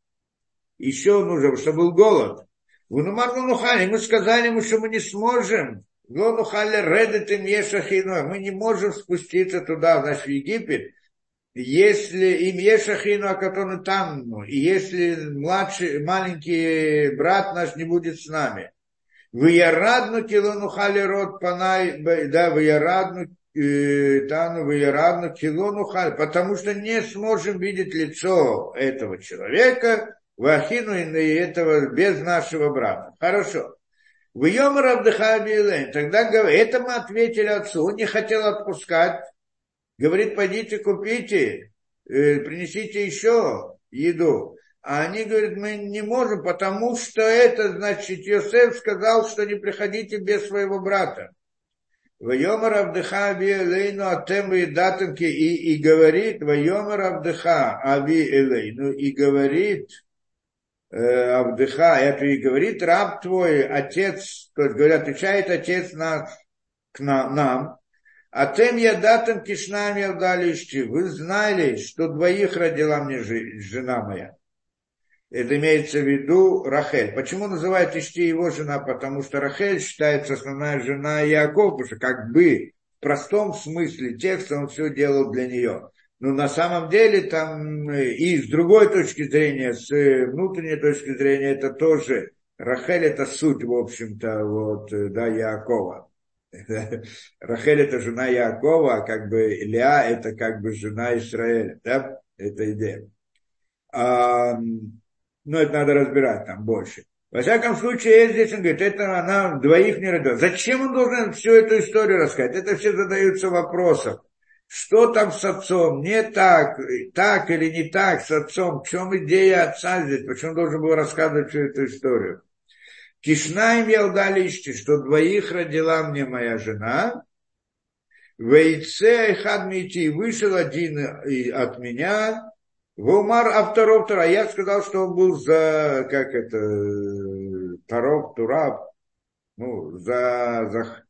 Еще нужно, чтобы был голод. Нухали, мы сказали ему, что мы не сможем. Редет им ешахино. Мы не можем спуститься туда, в Египет, если им ешахину, а который там, ну, и если младший, маленький брат наш не будет с нами. В Ярадну килону хали рот панай, да, в Ярадну э, Тану в Ярадну килону халь, потому что не сможем видеть лицо этого человека, Вахину и этого без нашего брата. Хорошо. В Йом Равдыха Тогда это мы ответили отцу. Он не хотел отпускать. Говорит, пойдите купите, э, принесите еще еду. А они говорят, мы не можем, потому что это, значит, Йосеф сказал, что не приходите без своего брата. Вайомар Абдыха Аби Элейну Атем и и, и говорит, Вайомар Абдыха Аби Элейну и говорит, Авдыха, это и говорит раб твой, отец, то есть, говорят, отвечает отец наш к нам, нам а тем я датам кишнами отдалищи. Вы знали, что двоих родила мне жена моя. Это имеется в виду Рахель. Почему называют Ишти его жена? Потому что Рахель считается основная жена Якова, потому что как бы в простом смысле текста он все делал для нее. Но на самом деле там э, и с другой точки зрения, с э, внутренней точки зрения, это тоже Рахель это суть, в общем-то, вот, э, да, Якова. Рахель это жена Якова, а как бы Илья это как бы жена Израиля, да, это идея. А, ну, это надо разбирать там больше. Во всяком случае, здесь он говорит, это она двоих не родила. Зачем он должен всю эту историю рассказать? Это все задаются вопросом что там с отцом, не так, так или не так с отцом, в чем идея отца здесь, почему должен был рассказывать всю эту историю. Кишнаем я удалищи, что двоих родила мне моя жена, Вейце Хадмити вышел один от меня, Вумар, а второй, второй, я сказал, что он был за, как это, Таров, Тураб, ну, за, за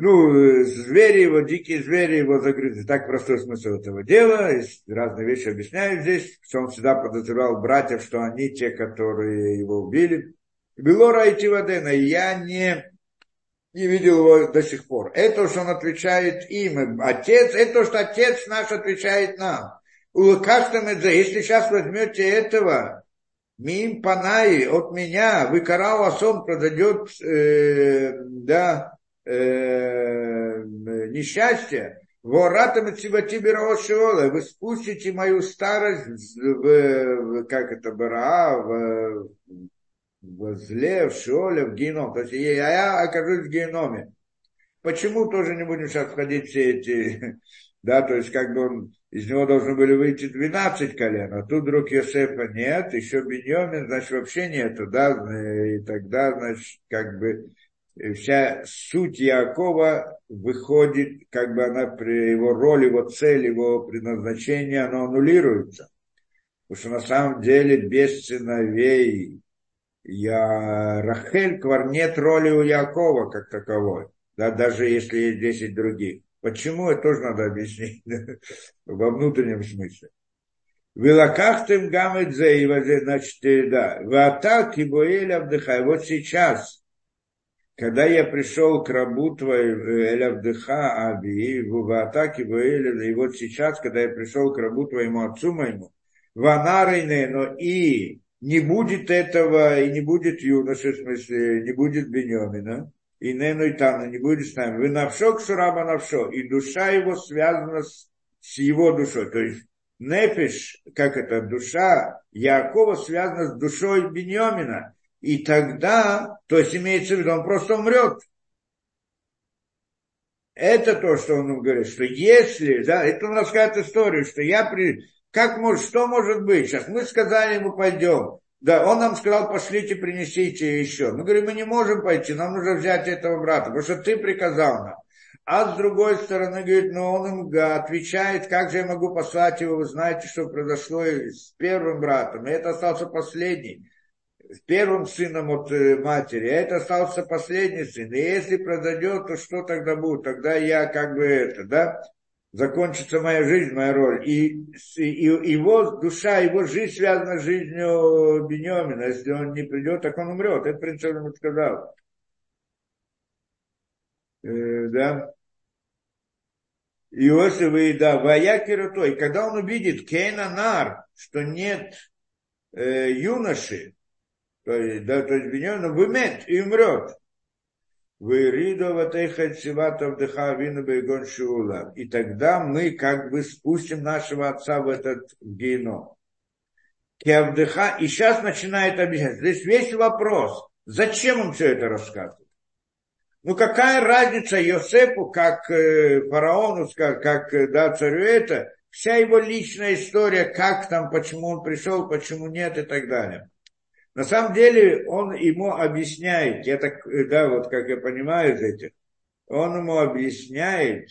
ну, звери его, дикие звери его загрызли. Так простой смысл этого дела. И разные вещи объясняют здесь, что он всегда подозревал братьев, что они те, которые его убили. Белора Вадена, я не, не видел его до сих пор. Это, что он отвечает им. Отец, это то, что отец наш отвечает нам. Если сейчас возьмете этого, Мим Панаи от меня, вы карау осом продадет, э, да, э, несчастье, Воратам Циватибераошиола, вы спустите мою старость в, как это, Бара, в, в зле, в шиоле, в геном. То есть я, я окажусь в геноме. Почему тоже не будем сейчас ходить все эти, да, то есть как бы он, из него должны были выйти 12 колен, а тут вдруг Йосефа нет, еще Беньомин, значит, вообще нету, да, и тогда, значит, как бы вся суть Якова выходит, как бы она его роли, его цель, его предназначение, оно аннулируется. Потому что на самом деле без сыновей я, Рахель нет роли у Якова как таковой, да, даже если есть 10 других. Почему, это тоже надо объяснить во внутреннем смысле. Вилакахтым гамет значит, да, ватак и боэль абдыхай. Вот сейчас, когда я пришел к рабу твоему, эль абдыха аби, в атаке боэль, и вот сейчас, когда я пришел к рабу твоему отцу моему, ванарейне, но и не будет этого, и не будет юноши, в смысле, не будет Бенемина, и Нену и Тана не будет с нами. Вы навшо к Шураба навшо, и душа его связана с, с его душой. То есть Нефиш, как это, душа Якова связана с душой Беньомина. И тогда, то есть имеется в виду, он просто умрет. Это то, что он говорит, что если, да, это он рассказывает историю, что я при, как может, что может быть? Сейчас мы сказали ему, пойдем. Да, он нам сказал, пошлите, принесите еще. Мы говорим, мы не можем пойти, нам нужно взять этого брата, потому что ты приказал нам. А с другой стороны, говорит, ну он им отвечает, как же я могу послать его, вы знаете, что произошло с первым братом, и это остался последний, первым сыном от э, матери, а это остался последний сын. И если произойдет, то что тогда будет? Тогда я как бы это, да? закончится моя жизнь, моя роль. И, и, его душа, его жизнь связана с жизнью Бенемина. Если он не придет, так он умрет. Это принцип ему сказал. Э, да. Иосиф и да, Ваякиру той, когда он увидит Кейна Нар, что нет э, юноши, то есть, да, то есть Бенемина, вымет и умрет. И тогда мы как бы спустим нашего отца в этот геном. И сейчас начинает объяснять. Здесь весь вопрос, зачем он все это рассказывает? Ну какая разница Йосепу, как э, фараону, как, как э, да, царю это, вся его личная история, как там, почему он пришел, почему нет и так далее. На самом деле он ему объясняет, я так, да, вот как я понимаю из этих, он ему объясняет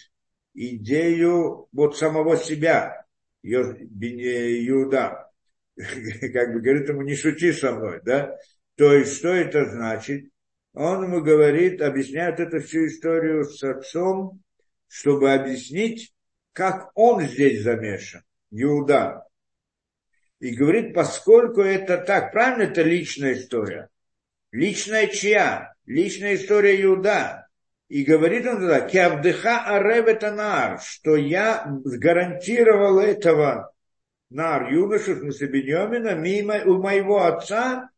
идею вот самого себя, Иуда. Как бы говорит ему, не шути со мной, да? То есть, что это значит? Он ему говорит, объясняет эту всю историю с отцом, чтобы объяснить, как он здесь замешан, Иуда. И говорит, поскольку это так, правильно, это личная история. Личная чья? Личная история Иуда. И говорит он туда, кявдыха аревета что я гарантировал этого нар, юношу, в смысле Беньомина, мимо у моего отца,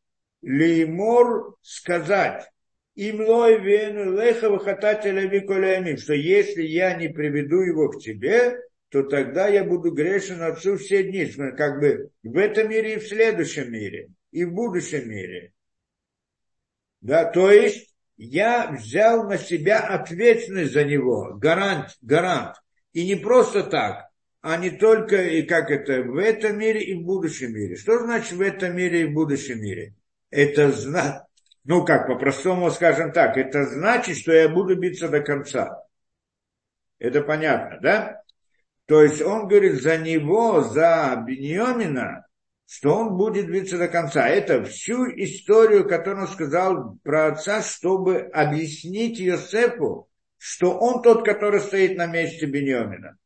леймор сказать, имлой вену леха выхатателя что если я не приведу его к тебе, то тогда я буду грешен отцу все дни. Как бы в этом мире и в следующем мире, и в будущем мире. Да, то есть я взял на себя ответственность за него, гарант, гарант. И не просто так, а не только, и как это, в этом мире и в будущем мире. Что значит в этом мире и в будущем мире? Это значит, ну как, по-простому скажем так, это значит, что я буду биться до конца. Это понятно, да? То есть он говорит за него, за Беньомина, что он будет биться до конца. Это всю историю, которую он сказал про отца, чтобы объяснить Йосепу, что он тот, который стоит на месте Беньомина.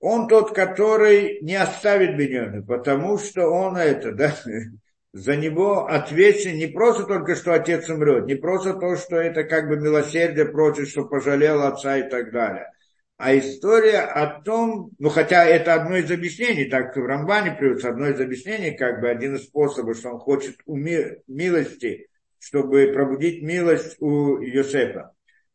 Он тот, который не оставит Беньомина, потому что он это, да, за него ответственен не просто только, что отец умрет, не просто то, что это как бы милосердие против, что пожалел отца и так далее а история о том, ну хотя это одно из объяснений, так в Рамбане приводится, одно из объяснений, как бы один из способов, что он хочет уми- милости, чтобы пробудить милость у Йосефа.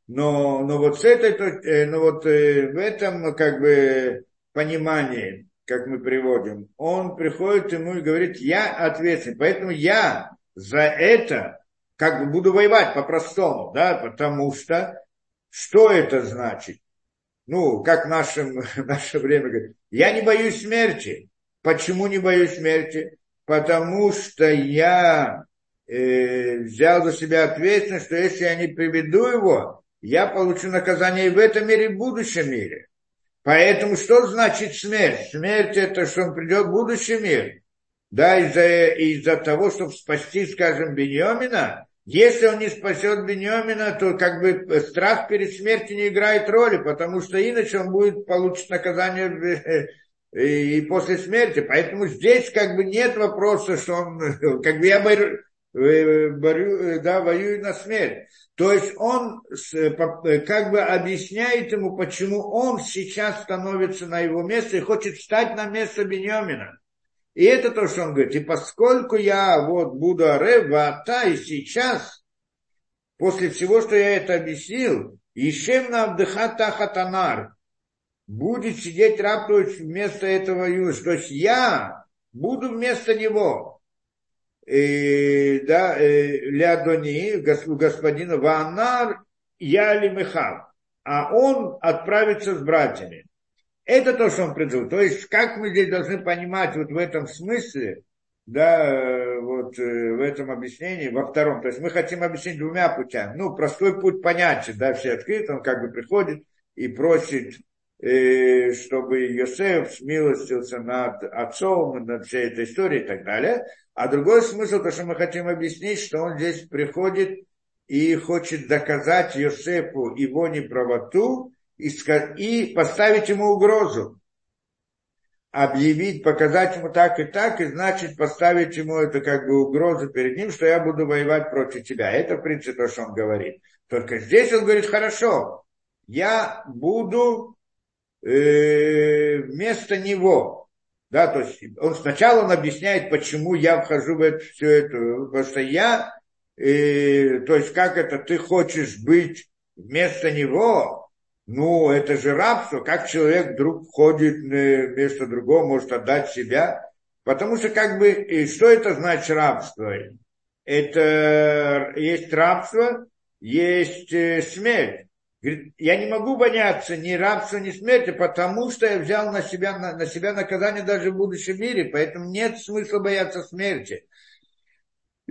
Но, но вот с этой, э, но вот э, в этом как бы понимании, как мы приводим, он приходит ему и говорит, я ответственен, поэтому я за это как бы буду воевать по-простому, да, потому что что это значит? Ну, как в, нашем, в наше время говорит, я не боюсь смерти. Почему не боюсь смерти? Потому что я, э, взял за себя ответственность, что если я не приведу его, я получу наказание и в этом мире, и в будущем мире. Поэтому что значит смерть? Смерть это, что он придет в будущий мир. Да, из-за из того, чтобы спасти, скажем, Беньомина, если он не спасет Беньомина, то как бы страх перед смертью не играет роли, потому что иначе он будет получить наказание и после смерти. Поэтому здесь как бы нет вопроса, что он, как бы я борю, э, борю, да, воюю на смерть. То есть он как бы объясняет ему, почему он сейчас становится на его место и хочет встать на место Беньомина. И это то, что он говорит. И поскольку я вот буду Аревата и сейчас, после всего, что я это объяснил, Ишем на Абдыхата Хатанар, будет сидеть раб вместо этого юноша. То есть я буду вместо него. И, да, э, Леадони, господина Ванар, я ли Михав. А он отправится с братьями. Это то, что он предложил. То есть, как мы здесь должны понимать вот в этом смысле, да, э, вот э, в этом объяснении, во втором. То есть мы хотим объяснить двумя путями. Ну, простой путь понятен, да, все открыт, он как бы приходит и просит, э, чтобы Йосеф смилостился над отцом, над всей этой историей и так далее. А другой смысл, то, что мы хотим объяснить, что он здесь приходит и хочет доказать Йосефу его неправоту, и, и поставить ему угрозу. Объявить, показать ему так и так, и значит поставить ему это как бы угрозу перед ним, что я буду воевать против тебя. Это, в принципе, то, что он говорит. Только здесь он говорит, хорошо, я буду э, вместо него. Да, то есть он сначала он объясняет, почему я вхожу в это, все это, потому что я, э, то есть как это, ты хочешь быть вместо него, ну, это же рабство. Как человек вдруг входит вместо другого, может отдать себя? Потому что как бы, и что это значит рабство? Это есть рабство, есть э, смерть. Я не могу бояться ни рабства, ни смерти, потому что я взял на себя, на, на себя наказание даже в будущем мире, поэтому нет смысла бояться смерти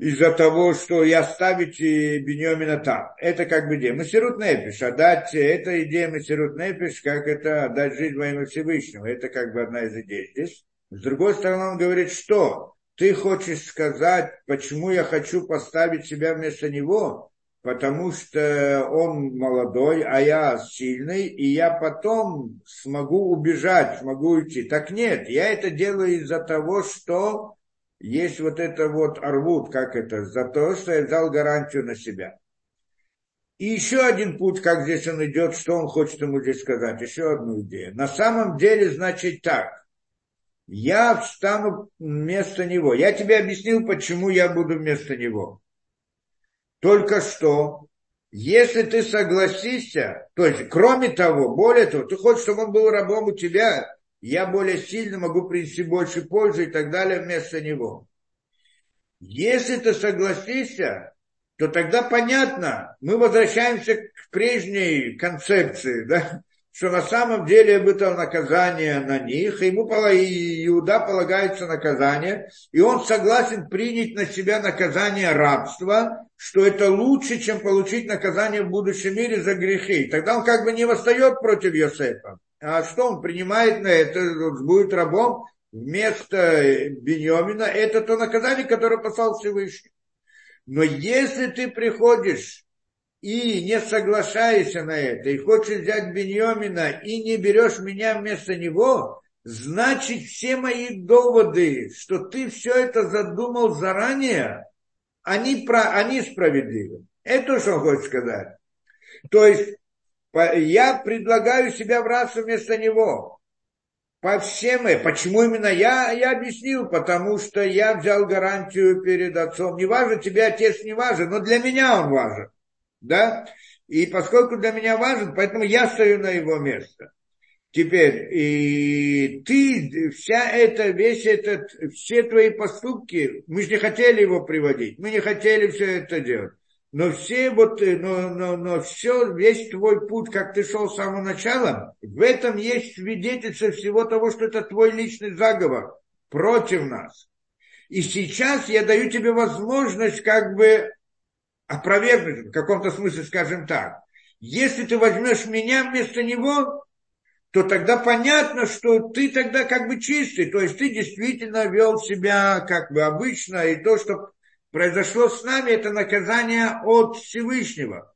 из-за того, что и оставить Беньомина там. Это как бы идея. Масирут Непиш, отдать, это идея Масирут Непиш, как это отдать жизнь во имя Всевышнего. Это как бы одна из идей здесь. С другой стороны, он говорит, что ты хочешь сказать, почему я хочу поставить себя вместо него, потому что он молодой, а я сильный, и я потом смогу убежать, смогу уйти. Так нет, я это делаю из-за того, что есть вот это вот арвуд, как это, за то, что я взял гарантию на себя. И еще один путь, как здесь он идет, что он хочет ему здесь сказать, еще одну идею. На самом деле, значит так, я встану вместо него. Я тебе объяснил, почему я буду вместо него. Только что, если ты согласишься, то есть, кроме того, более того, ты хочешь, чтобы он был рабом у тебя, я более сильно могу принести больше пользы и так далее вместо него. Если ты согласишься, то тогда понятно, мы возвращаемся к прежней концепции, да, что на самом деле это наказание на них, и ему Иуда полагается наказание, и он согласен принять на себя наказание рабства, что это лучше, чем получить наказание в будущем мире за грехи. Тогда он как бы не восстает против Йосефа а что он принимает на это, будет рабом вместо Беньомина, это то наказание, которое послал Всевышний. Но если ты приходишь и не соглашаешься на это, и хочешь взять Беньомина, и не берешь меня вместо него, значит все мои доводы, что ты все это задумал заранее, они, про, они справедливы. Это что он хочет сказать. То есть я предлагаю себя в расу вместо него. По всем, почему именно я, я объяснил, потому что я взял гарантию перед отцом. Не важно, тебе отец не важен, но для меня он важен. Да? И поскольку для меня важен, поэтому я стою на его место. Теперь, и ты, вся эта, весь этот, все твои поступки, мы же не хотели его приводить, мы не хотели все это делать но все вот, э, но, но, но все, весь твой путь, как ты шел с самого начала, в этом есть свидетельство всего того, что это твой личный заговор против нас. и сейчас я даю тебе возможность как бы опровергнуть, в каком-то смысле, скажем так. Если ты возьмешь меня вместо него, то тогда понятно, что ты тогда как бы чистый, то есть ты действительно вел себя как бы обычно, и то, что произошло с нами, это наказание от Всевышнего.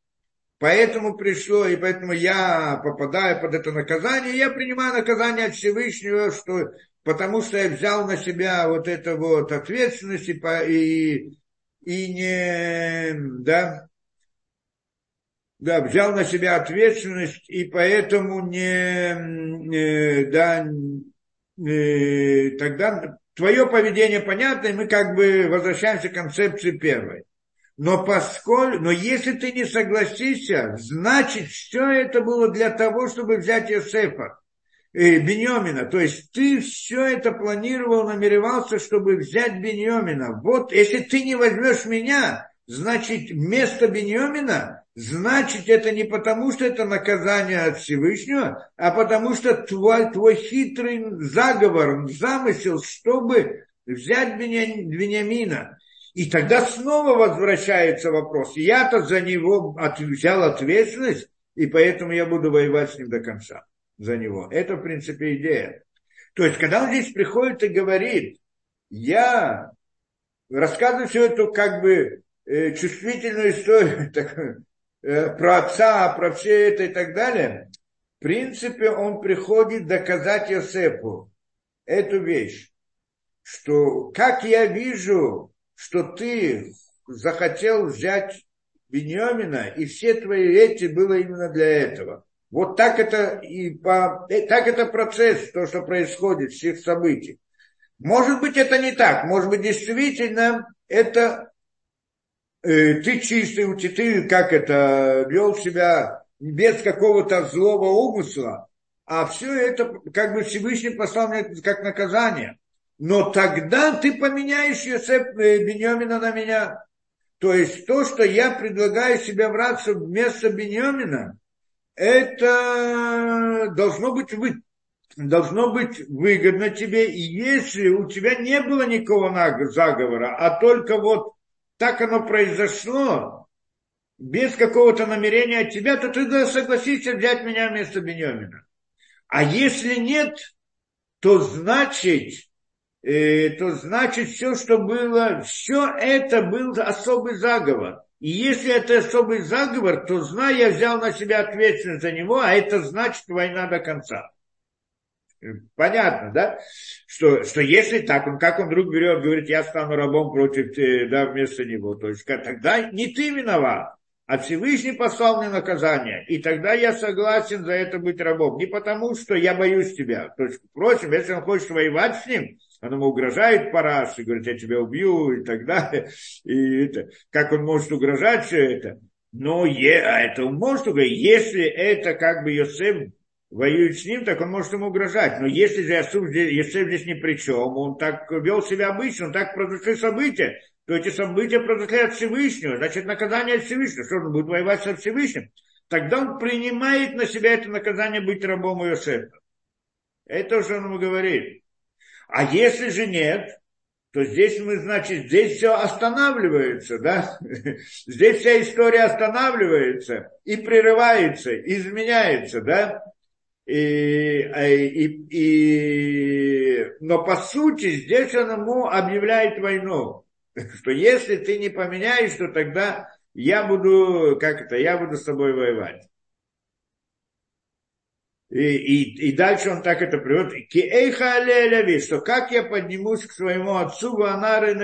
Поэтому пришло, и поэтому я попадаю под это наказание, я принимаю наказание от Всевышнего, что, потому что я взял на себя вот это вот ответственность и, и, и не, да, да, взял на себя ответственность и поэтому не, не да, не, тогда твое поведение понятно, и мы как бы возвращаемся к концепции первой. Но поскольку, но если ты не согласишься, значит, все это было для того, чтобы взять Иосифа, э, Беньомина. То есть ты все это планировал, намеревался, чтобы взять Беньомина. Вот если ты не возьмешь меня, значит, место Беньомина, значит, это не потому, что это наказание от Всевышнего, а потому что твой, твой хитрый заговор, замысел, чтобы взять Бениамина. И тогда снова возвращается вопрос. Я-то за него от, взял ответственность, и поэтому я буду воевать с ним до конца. За него. Это, в принципе, идея. То есть, когда он здесь приходит и говорит, я рассказываю всю эту как бы э, чувствительную историю про отца, про все это и так далее, в принципе, он приходит доказать Йосепу эту вещь, что как я вижу что ты захотел взять Беньямина, и все твои речи было именно для этого. Вот так это, и по, э, так это процесс, то, что происходит, всех событий. Может быть, это не так. Может быть, действительно, это э, ты чистый, ты как это, вел себя без какого-то злого умысла, а все это как бы Всевышний послал мне как наказание но тогда ты поменяешь Йосеф э, Беньомина на меня. То есть то, что я предлагаю в рацию вместо Беньомина, это должно быть вы, должно быть выгодно тебе, и если у тебя не было никакого заговора, а только вот так оно произошло, без какого-то намерения от тебя, то ты согласишься взять меня вместо Беньомина. А если нет, то значит, э, то значит все, что было, все это был особый заговор. И если это особый заговор, то знай, я взял на себя ответственность за него, а это значит война до конца. Понятно, да? Что, что если так, он как он вдруг берет, говорит, я стану рабом против, э, да, вместо него. То есть тогда не ты виноват, а Всевышний послал мне наказание. И тогда я согласен за это быть рабом. Не потому, что я боюсь тебя. То есть, впрочем, если он хочет воевать с ним, он ему угрожает Параш и говорит, я тебя убью и так далее. И это, как он может угрожать все это? Но е, а это он может угрожать. Если это как бы Йосеф воюет с ним, так он может ему угрожать. Но если же Йосеф здесь, здесь ни при чем, он так вел себя обычно, он так произошли события, то эти события произошли от Всевышнего, значит наказание от Всевышнего. Что он будет воевать со Всевышним? Тогда он принимает на себя это наказание быть рабом Иосифа. Это уже он ему говорит. А если же нет, то здесь мы, значит, здесь все останавливается, да? Здесь вся история останавливается и прерывается, изменяется, да? И, а, и, и, но по сути здесь он ему объявляет войну, что если ты не поменяешь, то тогда я буду, как это, я буду с тобой воевать. И, и, и дальше он так это приводит. Киэйха что как я поднимусь к своему отцу Ванары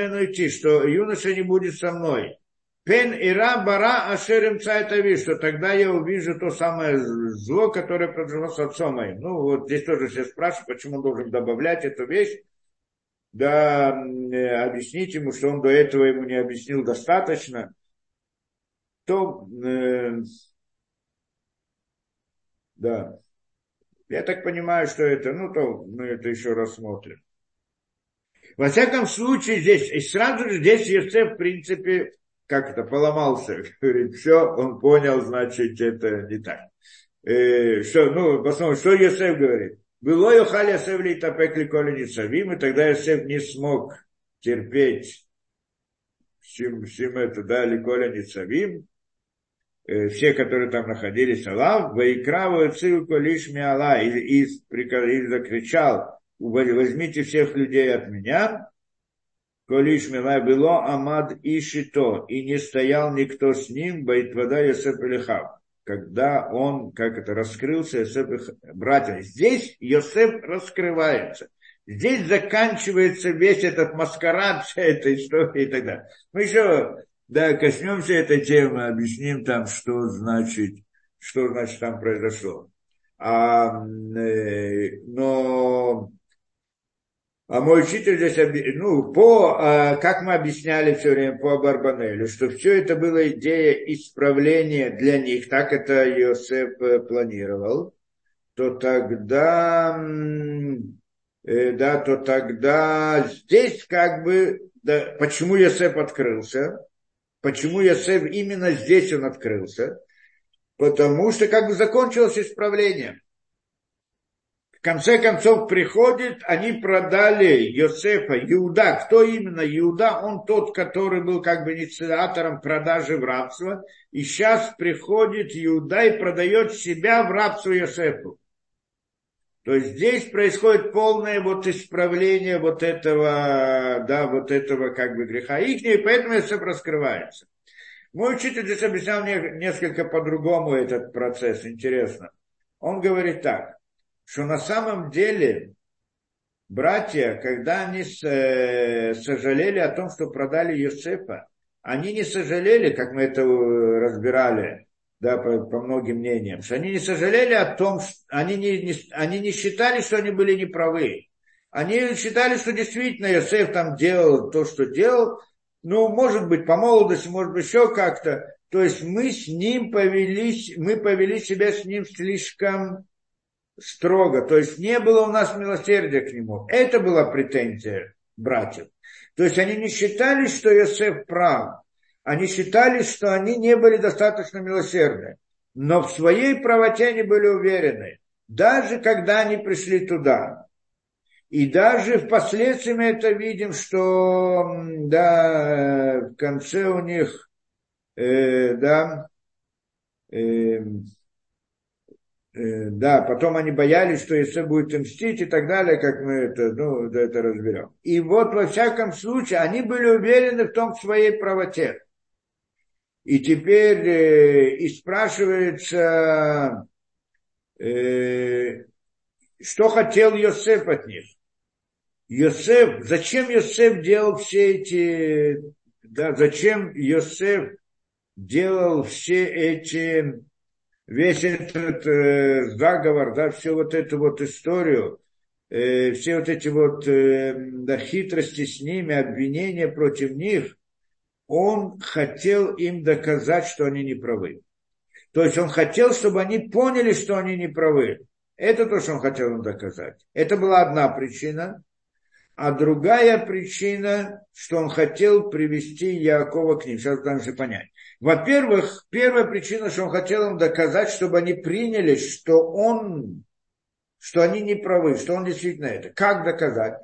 что юноша не будет со мной. Пен ира бара ашерем цайтави, что тогда я увижу то самое зло, которое произошло с отцом моим. Ну, вот здесь тоже все спрашивают, почему он должен добавлять эту вещь. Да объяснить ему, что он до этого ему не объяснил достаточно. То, э, да, я так понимаю, что это, ну, то мы это еще рассмотрим. Во всяком случае, здесь, и сразу же здесь Йосеф, в принципе, как это, поломался. Говорит, все, он понял, значит, это не так. Э, что, ну, посмотрим, что Йосеф говорит. Было Йохали Йосеф ли тапек ли коли не и тогда Йосеф не смог терпеть всем, всем это, да, Ликоля Ницавим, э, все, которые там находились, Аллах, Ваикраву Цилку лишь Алла, и, и, и закричал, возьмите всех людей от меня, Колиш Мила было Амад Ишито, и не стоял никто с ним, Байтвада Йосеф Илихав, когда он, как это, раскрылся, Йосеф братья. Здесь Йосеф раскрывается. Здесь заканчивается весь этот маскарад, вся эта история и так далее. Мы еще да, коснемся этой темы, объясним там, что значит, что значит там произошло. А, э, но а мой учитель здесь, ну, по, а, как мы объясняли все время по Барбанелю, что все это была идея исправления для них, так это Йосеф э, планировал, то тогда Э, да, то тогда здесь как бы, да, почему Йосеф открылся, почему Йосеф именно здесь он открылся, потому что как бы закончилось исправление. Конце концов приходит, они продали Йосефа, Иуда. Кто именно Иуда? Он тот, который был как бы инициатором продажи в рабство. И сейчас приходит Иуда и продает себя в рабство Йосефу. То есть здесь происходит полное вот исправление вот этого, да, вот этого как бы греха их, и поэтому это все раскрывается. Мой учитель здесь объяснял мне несколько по-другому этот процесс, интересно. Он говорит так, что на самом деле братья, когда они э, сожалели о том, что продали Юсефа, они не сожалели, как мы это разбирали, да, по, по многим мнениям, что они не сожалели о том, что они не, не, они не считали, что они были неправы. Они считали, что действительно Йосеф там делал то, что делал, ну, может быть, по молодости, может быть, еще как-то. То есть мы с ним повели, мы повели себя с ним слишком строго. То есть не было у нас милосердия к нему. Это была претензия братьев. То есть они не считали, что Йосеф прав они считали, что они не были достаточно милосердны. Но в своей правоте они были уверены. Даже когда они пришли туда. И даже впоследствии мы это видим, что да, в конце у них э, да, э, э, да, потом они боялись, что если будет мстить и так далее, как мы это, ну, это разберем. И вот во всяком случае они были уверены в том в своей правоте. И теперь э, и спрашивается, э, что хотел Йосеф от них. Йосеф, зачем Йосеф делал все эти, да, зачем Йосеф делал все эти, весь этот э, заговор, да, всю вот эту вот историю, э, все вот эти вот э, да, хитрости с ними, обвинения против них – он хотел им доказать, что они не правы. То есть он хотел, чтобы они поняли, что они не правы. Это то, что он хотел им доказать. Это была одна причина. А другая причина, что он хотел привести Якова к ним. Сейчас должны понять. Во-первых, первая причина, что он хотел им доказать, чтобы они приняли, что он, что они не правы, что он действительно это. Как доказать?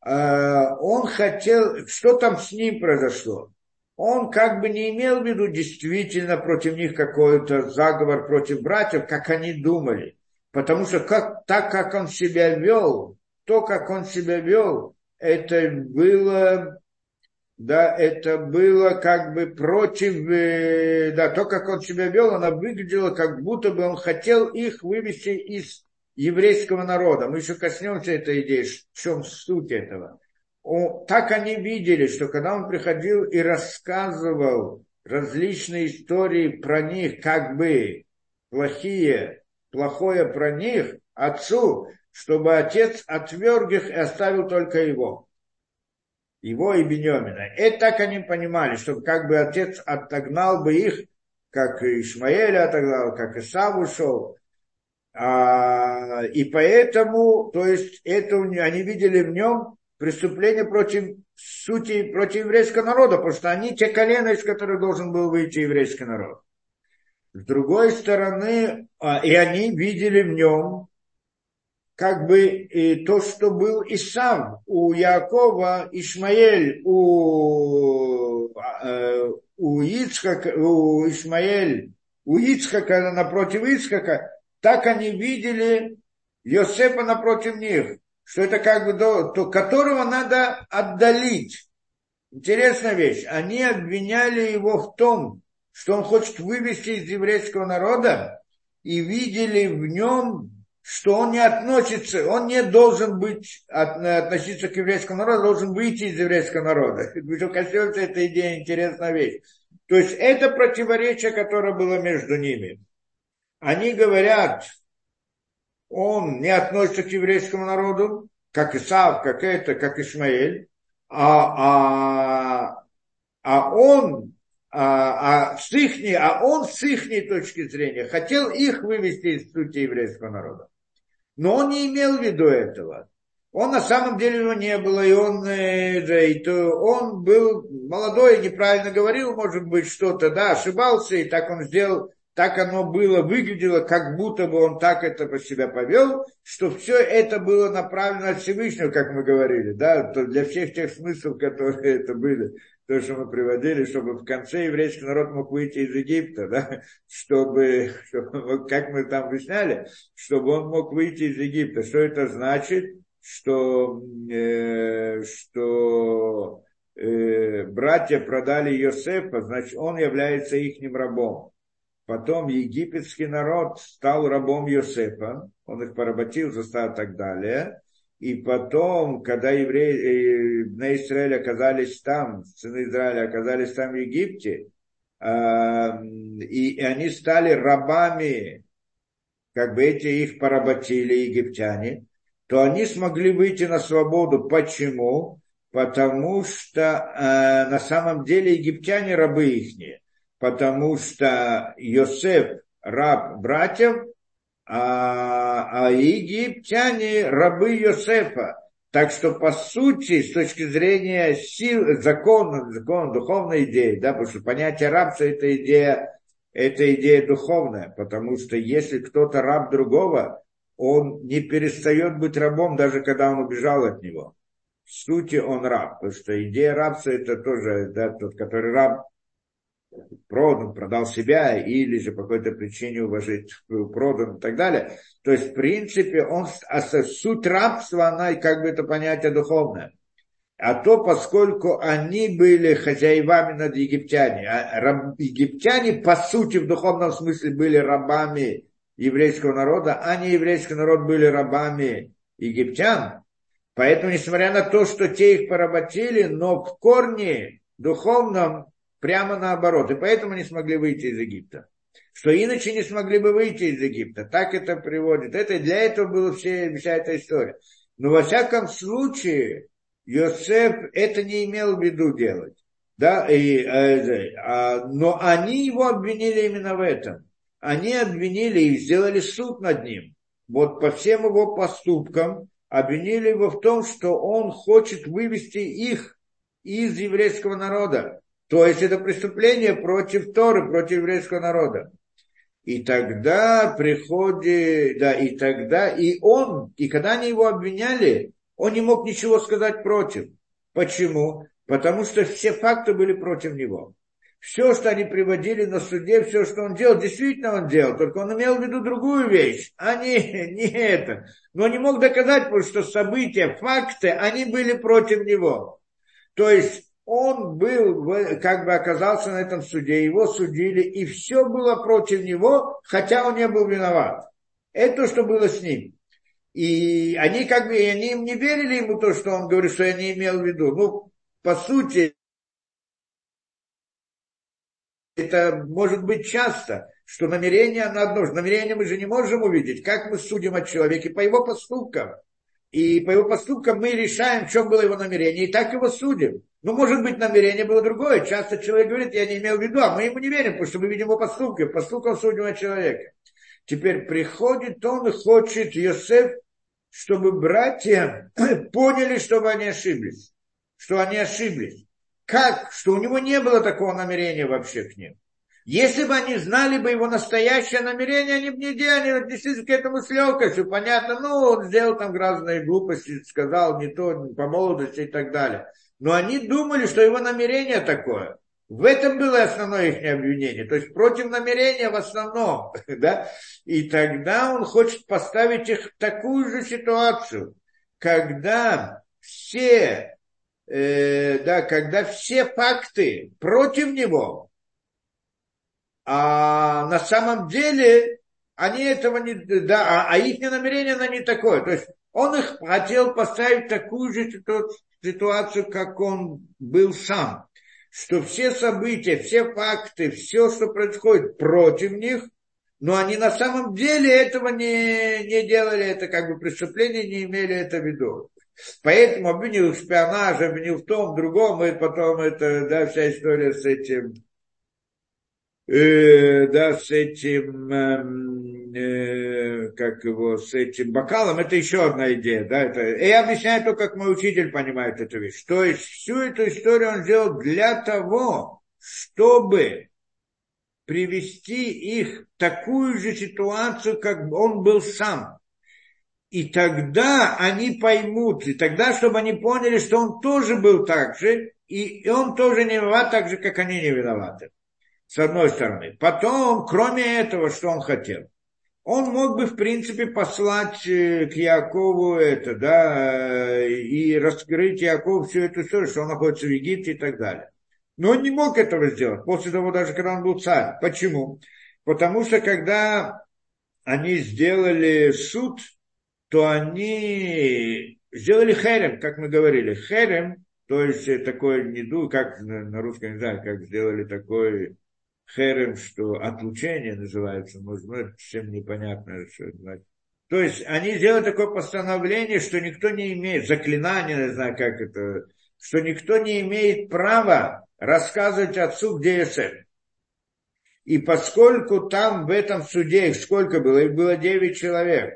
А, он хотел, что там с ним произошло? он как бы не имел в виду действительно против них какой-то заговор против братьев, как они думали. Потому что как, так, как он себя вел, то, как он себя вел, это было, да, это было как бы против, э, да, то, как он себя вел, оно выглядело, как будто бы он хотел их вывести из еврейского народа. Мы еще коснемся этой идеи, в чем суть этого так они видели, что когда он приходил и рассказывал различные истории про них, как бы плохие, плохое про них отцу, чтобы отец отверг их и оставил только его. Его и Бенемина. И так они понимали, что как бы отец отогнал бы их, как Ишмаэля отогнал, как Исав ушел. А, и поэтому, то есть, это они видели в нем преступление против сути, против еврейского народа, потому что они те колена, из которых должен был выйти еврейский народ. С другой стороны, а, и они видели в нем как бы и то, что был и сам у Якова, Ишмаэль, у, э, у Ицхака, у Ишмаэль, у Ицхака напротив Ицхака, так они видели Йосепа напротив них, что это как бы до, то, которого надо отдалить. Интересная вещь. Они обвиняли его в том, что он хочет вывести из еврейского народа, и видели в нем что он не относится, он не должен быть, от, относиться к еврейскому народу, должен выйти из еврейского народа. Коснется эта идея интересная вещь. То есть это противоречие, которое было между ними. Они говорят, он не относится к еврейскому народу, как Исав, как это, как Ишмаэль, а, а, а он а, а, с ихней, а он с их точки зрения хотел их вывести из сути еврейского народа. Но он не имел в виду этого. Он на самом деле его не было, и он, э, и то он был молодой, неправильно говорил, может быть, что-то, да, ошибался, и так он сделал, так оно было, выглядело, как будто бы он так это по себя повел, что все это было направлено от Всевышнего, как мы говорили, да, то для всех тех смыслов, которые это были то, что мы приводили, чтобы в конце еврейский народ мог выйти из Египта, да, чтобы, чтобы, как мы там объясняли, чтобы он мог выйти из Египта. Что это значит? Что, э, что э, братья продали Йосефа, значит, он является их рабом. Потом египетский народ стал рабом Йосефа, он их поработил, заставил и так далее. И потом, когда евреи э, на Израиль оказались там, сыны Израиля оказались там в Египте, а, и они стали рабами, как бы эти их поработили, египтяне, то они смогли выйти на свободу. Почему? Потому что э, на самом деле египтяне рабы их. Потому что Йосеф раб братьев, а, а египтяне рабы Йосефа. Так что, по сути, с точки зрения сил, закона, закона духовной идеи, да, потому что понятие рабства – это идея, это идея духовная, потому что если кто-то раб другого, он не перестает быть рабом, даже когда он убежал от него. В сути, он раб, потому что идея рабства – это тоже, да, тот, который раб, продан, продал себя, или же по какой-то причине уважить продан и так далее. То есть, в принципе, он, а суть рабства, она как бы это понятие духовное. А то, поскольку они были хозяевами над египтяне, а раб, египтяне, по сути, в духовном смысле были рабами еврейского народа, а не еврейский народ были рабами египтян. Поэтому, несмотря на то, что те их поработили, но в корне духовном Прямо наоборот. И поэтому не смогли выйти из Египта. Что иначе не смогли бы выйти из Египта. Так это приводит. Это, для этого была вся, вся эта история. Но во всяком случае, Йосеф это не имел в виду делать. Да, и, э, а, но они его обвинили именно в этом. Они обвинили и сделали суд над ним. Вот по всем его поступкам обвинили его в том, что он хочет вывести их из еврейского народа. То есть это преступление против Торы, против еврейского народа. И тогда приходит, да, и тогда, и он, и когда они его обвиняли, он не мог ничего сказать против. Почему? Потому что все факты были против него. Все, что они приводили на суде, все, что он делал, действительно он делал, только он имел в виду другую вещь, а не, не это. Но не мог доказать, потому что события, факты, они были против него. То есть он был, как бы оказался на этом суде, его судили, и все было против него, хотя он не был виноват. Это то, что было с ним. И они как бы, они им не верили ему то, что он говорит, что я не имел в виду. Ну, по сути, это может быть часто, что намерение на одно. Намерение мы же не можем увидеть. Как мы судим о человеке? По его поступкам. И по его поступкам мы решаем, в чем было его намерение, и так его судим. Ну, может быть, намерение было другое. Часто человек говорит, я не имел в виду, а мы ему не верим, потому что мы видим его поступки. Поступком судим человека. Теперь приходит он и хочет Йосеф, чтобы братья поняли, чтобы они ошиблись. Что они ошиблись. Как? Что у него не было такого намерения вообще к ним. Если бы они знали бы его настоящее намерение, они бы не делали, отнеслись к этому с легкостью. Понятно, ну, он сделал там разные глупости, сказал не то, по молодости и так далее. Но они думали, что его намерение такое. В этом было основное их обвинение. То есть против намерения в основном. Да? И тогда он хочет поставить их в такую же ситуацию, когда все, э, да, когда все факты против него, а на самом деле они этого не, да, а, а их намерение на не такое. То есть он их хотел поставить такую же ситуацию, как он был сам. Что все события, все факты, все, что происходит против них, но они на самом деле этого не, не делали, это как бы преступление, не имели это в виду. Поэтому обвинил в шпионаже, обвинил в том, в другом, и потом это, да, вся история с этим, э, да, с этим, эм, э, как его, с этим бокалом, это еще одна идея, да, это, и я объясняю то, как мой учитель понимает эту вещь. То есть всю эту историю он сделал для того, чтобы привести их в такую же ситуацию, как он был сам. И тогда они поймут, и тогда, чтобы они поняли, что он тоже был так же, и он тоже не виноват так же, как они не виноваты. С одной стороны. Потом, кроме этого, что он хотел, он мог бы, в принципе, послать э, к Якову это, да, и раскрыть Якову всю эту историю, что он находится в Египте и так далее. Но он не мог этого сделать, после того, даже когда он был царь. Почему? Потому что когда они сделали суд, то они сделали херем, как мы говорили. Херем, то есть такой неду, как на русском, не знаю, как сделали такой херем, что отлучение называется, может быть, всем непонятно, что это. То есть они сделали такое постановление, что никто не имеет, заклинание, не знаю, как это, что никто не имеет права рассказывать отцу, где Йосеф. И поскольку там в этом суде их сколько было? Их было девять человек.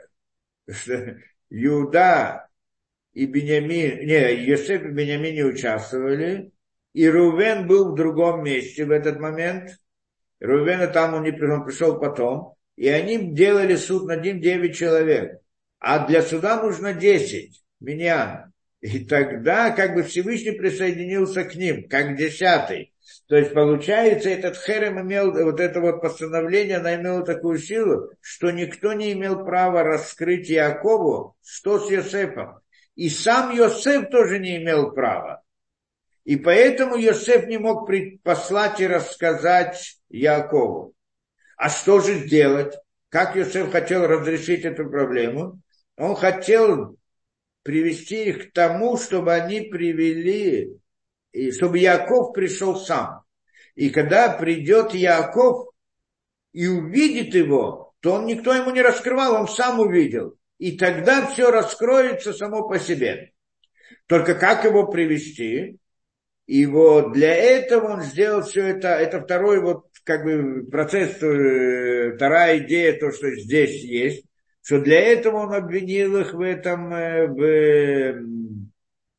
Иуда и Бениамин, не, Йосеф и Бениамин не участвовали, и Рувен был в другом месте в этот момент. Рувена там он, не, он пришел потом, и они делали суд над ним 9 человек. А для суда нужно 10 миньян. И тогда как бы Всевышний присоединился к ним, как десятый. То есть, получается, этот Херем имел, вот это вот постановление, она имела такую силу, что никто не имел права раскрыть Якову, что с Йосефом. И сам Йосеф тоже не имел права. И поэтому Йосеф не мог послать и рассказать Якову. А что же делать? Как Йосеф хотел разрешить эту проблему? Он хотел привести их к тому, чтобы они привели, и чтобы Яков пришел сам. И когда придет Яков и увидит его, то он никто ему не раскрывал, он сам увидел. И тогда все раскроется само по себе. Только как его привести? И вот для этого он сделал все это, это второй вот как бы процесс, э, вторая идея, то, что здесь есть. Что для этого он обвинил их в этом, э, в,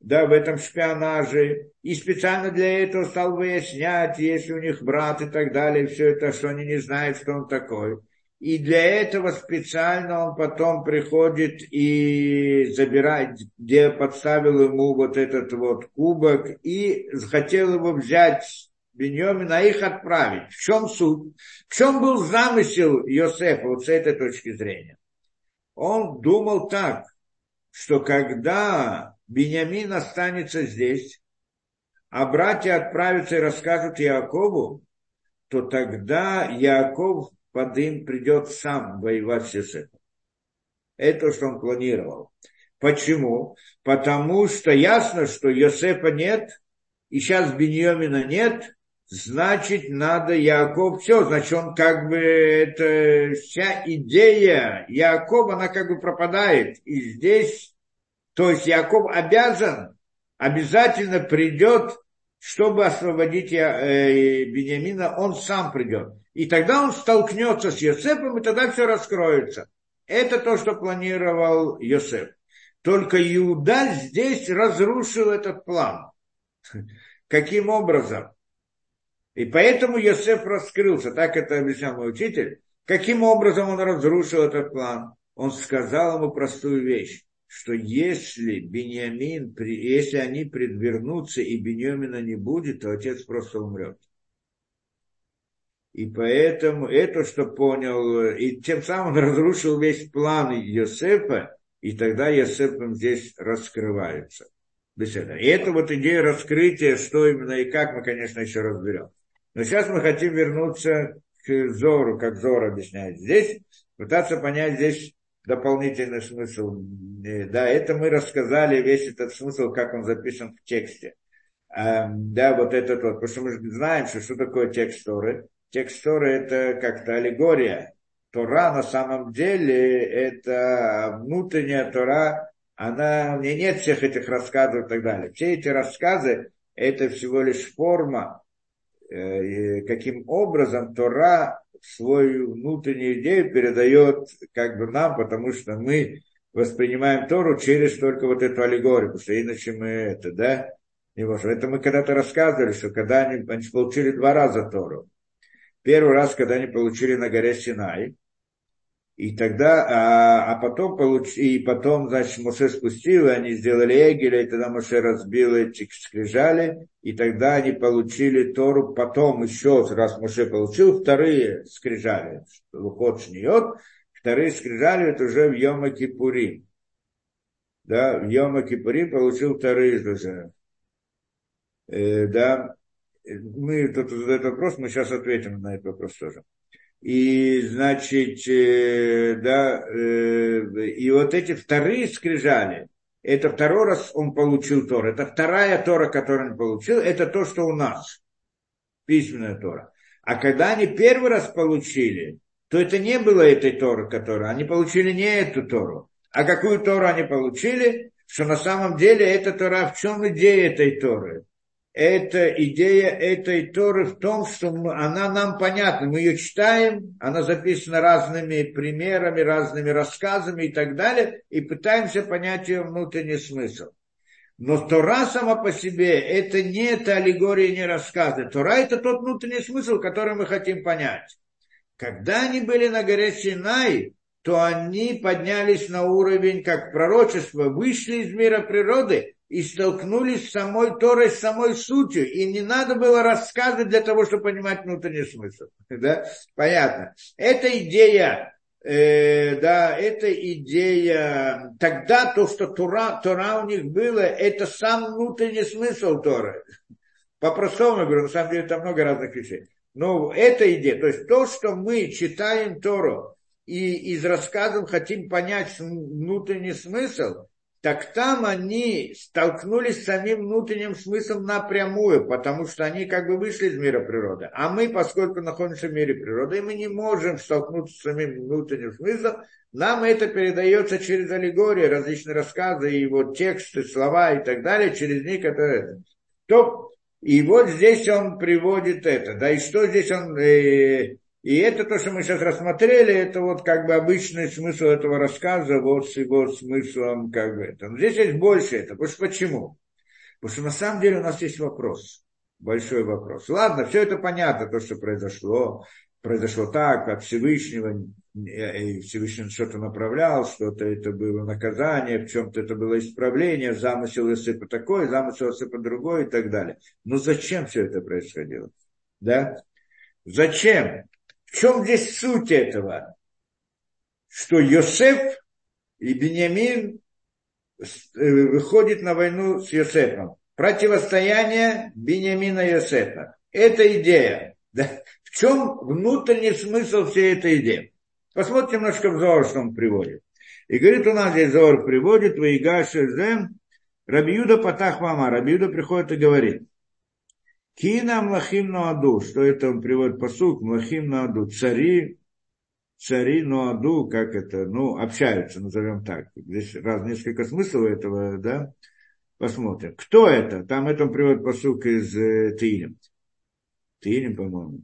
да, в этом шпионаже, и специально для этого стал выяснять, есть у них брат и так далее, все это, что они не знают, что он такой. И для этого специально он потом приходит и забирает, где подставил ему вот этот вот кубок и хотел его взять Беньомина, их отправить. В чем суть? В чем был замысел Йосефа вот с этой точки зрения? он думал так, что когда Бениамин останется здесь, а братья отправятся и расскажут Якову, то тогда Яков под им придет сам воевать с Йосефом. Это что он планировал. Почему? Потому что ясно, что Йосефа нет, и сейчас Беньомина нет, значит, надо Яков, все, значит, он как бы, это вся идея Якова, она как бы пропадает. И здесь, то есть Яков обязан, обязательно придет, чтобы освободить э, Бениамина, он сам придет. И тогда он столкнется с Йосефом, и тогда все раскроется. Это то, что планировал Йосеф. Только Иуда здесь разрушил этот план. Каким образом? И поэтому Йосеф раскрылся, так это объяснял мой учитель. Каким образом он разрушил этот план? Он сказал ему простую вещь, что если Беньямин, если они предвернутся и Беньямина не будет, то отец просто умрет. И поэтому это, что понял, и тем самым разрушил весь план Йосефа, и тогда Йосефом здесь раскрывается. И это вот идея раскрытия, что именно и как мы, конечно, еще разберем. Но сейчас мы хотим вернуться к Зору, как Зор объясняет здесь, пытаться понять здесь дополнительный смысл. Э, да, это мы рассказали весь этот смысл, как он записан в тексте. Да, вот этот вот, потому что мы знаем, что, что такое текст Торы. Текст Торы это как-то аллегория. Тора на самом деле это внутренняя Тора, она, у нее нет всех этих рассказов и так далее. Все эти рассказы это всего лишь форма, э, каким образом Тора свою внутреннюю идею передает как бы нам, потому что мы воспринимаем Тору через только вот эту аллегорию, потому что иначе мы это, да, не можем. Это мы когда-то рассказывали, что когда они, они получили два раза Тору. Первый раз, когда они получили на горе Синай, и тогда, а, а потом, получ, и потом, значит, Моше спустил, и они сделали Эгеля, и тогда Моше разбил эти скрижали, и тогда они получили Тору, потом еще раз Моше получил вторые скрижали, Лухот Шниот, вторые скрижали, это уже в Йома Кипури. Да, в Йома Кипури получил вторые уже. Э, да, мы тут задают вопрос, мы сейчас ответим на этот вопрос тоже. И, значит, э, да, э, и вот эти вторые скрижали, это второй раз он получил Тор. Это вторая Тора, которую он получил, это то, что у нас, письменная Тора. А когда они первый раз получили, то это не было этой Торы, которую они получили не эту Тору. А какую Тору они получили? Что на самом деле эта Тора, в чем идея этой Торы? Эта идея этой Торы в том, что она нам понятна. Мы ее читаем, она записана разными примерами, разными рассказами и так далее, и пытаемся понять ее внутренний смысл. Но Тора сама по себе, это не это аллегория, не рассказы. Тора это тот внутренний смысл, который мы хотим понять. Когда они были на горе Синай, то они поднялись на уровень, как пророчество, вышли из мира природы и столкнулись с самой Торой, с самой сутью. И не надо было рассказывать для того, чтобы понимать внутренний смысл. Да? Понятно. Эта идея, э, да, эта идея, тогда то, что Тора, Тора у них было, это сам внутренний смысл Торы. По-простому говорю, на самом деле там много разных вещей. Но эта идея, то есть то, что мы читаем Тору и из рассказов хотим понять внутренний смысл, так там они столкнулись с самим внутренним смыслом напрямую, потому что они как бы вышли из мира природы. А мы, поскольку находимся в мире природы, мы не можем столкнуться с самим внутренним смыслом, нам это передается через аллегории, различные рассказы, и вот тексты, слова и так далее, через них это... То, и вот здесь он приводит это, да, и что здесь он э, и это то, что мы сейчас рассмотрели, это вот как бы обычный смысл этого рассказа, вот с его смыслом как бы это. Но здесь есть больше это. Потому что почему? Потому что на самом деле у нас есть вопрос, большой вопрос. Ладно, все это понятно, то, что произошло. Произошло так, от Всевышнего, и Всевышний что-то направлял, что-то это было наказание, в чем-то это было исправление, замысел Иосифа такой, замысел Иосифа другой и так далее. Но зачем все это происходило? Да? Зачем? В чем здесь суть этого? Что Йосеф и Бениамин э, выходит на войну с Йосефом. Противостояние Бениамина и Йосефа. Это идея. Да? В чем внутренний смысл всей этой идеи? Посмотрим немножко в Зор, что он приводит. И говорит, у нас здесь Зор приводит, Ваигаши Зем, Рабиуда Патах Мама. Рабиуда приходит и говорит, Кина Млахим Ноаду, что это он приводит посук, Млахим Ноаду, цари, цари Ноаду, как это, ну, общаются, назовем так. Здесь раз, несколько смыслов этого, да, посмотрим. Кто это? Там это он приводит посук из э, Тилем. Тилем, по-моему.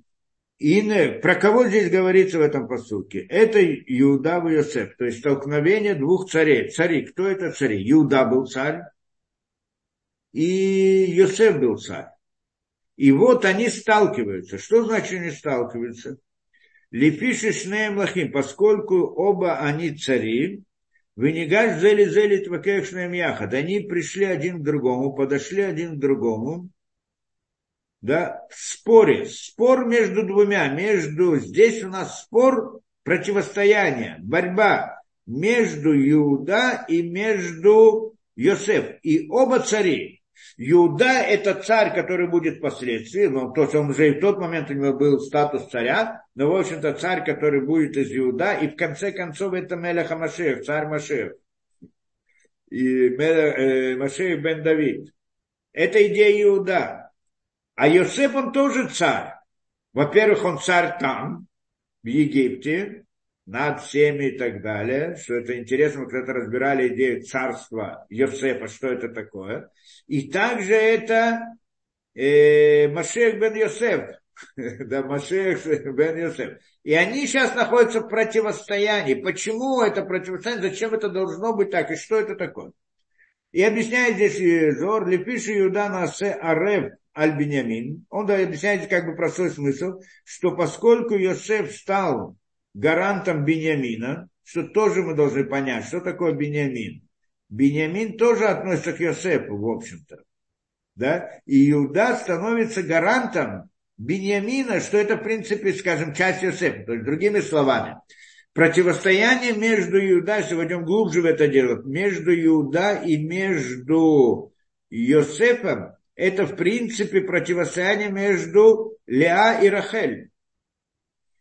И не, про кого здесь говорится в этом посуке? Это Иуда и Йосеф, то есть столкновение двух царей. Цари, кто это цари? Иуда был царь, и Йосеф был царь. И вот они сталкиваются. Что значит они сталкиваются? Лепиши шнеем лахим, поскольку оба они цари, Венигаш зели зели твакех шнеем яхат. Они пришли один к другому, подошли один к другому, да, в споре. Спор между двумя, между, здесь у нас спор, противостояние, борьба между Иуда и между Йосеф. И оба цари. Иуда – это царь, который будет впоследствии, ну, то есть он уже и в тот момент у него был статус царя, но, в общем-то, царь, который будет из Иуда, и в конце концов это Мелеха Машеев, царь Машеев. И э, Машеев бен Давид. Это идея Иуда. А Йосеф, он тоже царь. Во-первых, он царь там, в Египте, над всеми и так далее, что это интересно, мы когда-то разбирали идею царства Йосефа, что это такое. И также это э, Машех бен Йосеф, да, Машех бен Йосеф. И они сейчас находятся в противостоянии. Почему это противостояние, зачем это должно быть так, и что это такое? И объясняет здесь Зор, Лепиши Иуда Насе Арев Аль-Бенямин. Он объясняет как бы простой смысл, что поскольку Йосеф стал гарантом Бениамина, что тоже мы должны понять, что такое Бениамин. Бениамин тоже относится к Йосефу, в общем-то. Да? И Иуда становится гарантом Бениамина, что это, в принципе, скажем, часть Йосефа. То есть, другими словами, противостояние между Иуда, если глубже в это дело, между Иуда и между Йосефом, это, в принципе, противостояние между Леа и Рахель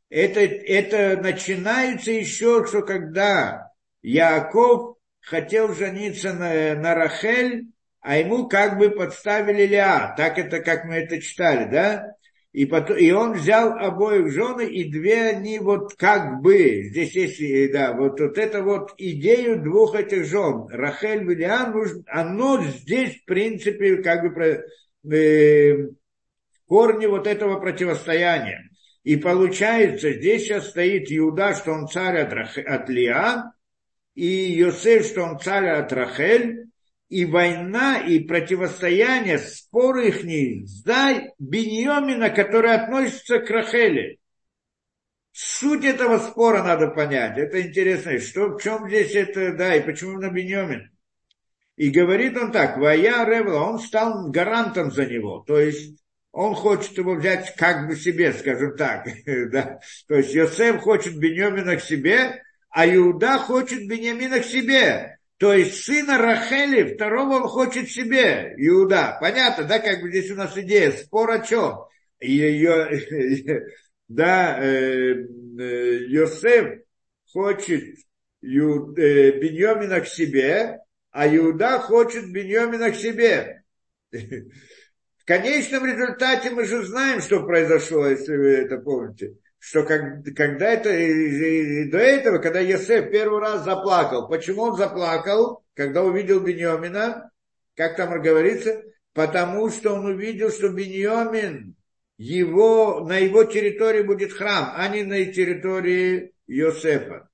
это, это начинается еще, что когда Яков хотел жениться на, на Рахель, а ему как бы подставили Леа. Так это, как мы это читали, да? И, потом, и он взял обоих жены, и две они вот как бы, здесь есть, да, вот, вот это вот идею двух этих жен, Рахель и Леа, оно здесь, в принципе, как бы э, корни вот этого противостояния. И получается, здесь сейчас стоит Иуда, что он царь от, Рах... от Лиа, и Йосеф, что он царь от Рахель, и война, и противостояние, споры их за Беньомина, который относится к Рахеле. Суть этого спора надо понять. Это интересно. Что, в чем здесь это, да, и почему на Беньомин? И говорит он так, Вая Ревла, он стал гарантом за него. То есть он хочет его взять как бы себе, скажем так. да. То есть Йосеф хочет Беньямина к себе, а Иуда хочет Беньямина к себе. То есть сына Рахели, второго он хочет себе, Иуда. Понятно, да, как бы здесь у нас идея, спор о чем? Ее, да, э, э, Йосеф хочет Ю, э, Беньямина к себе, а Иуда хочет Беньямина к себе. В конечном результате мы же знаем, что произошло, если вы это помните. Что как, когда это, и, и до этого, когда Йосеф первый раз заплакал. Почему он заплакал, когда увидел Беньомина? Как там говорится? Потому что он увидел, что Беньомин, его, на его территории будет храм, а не на территории Йосефа.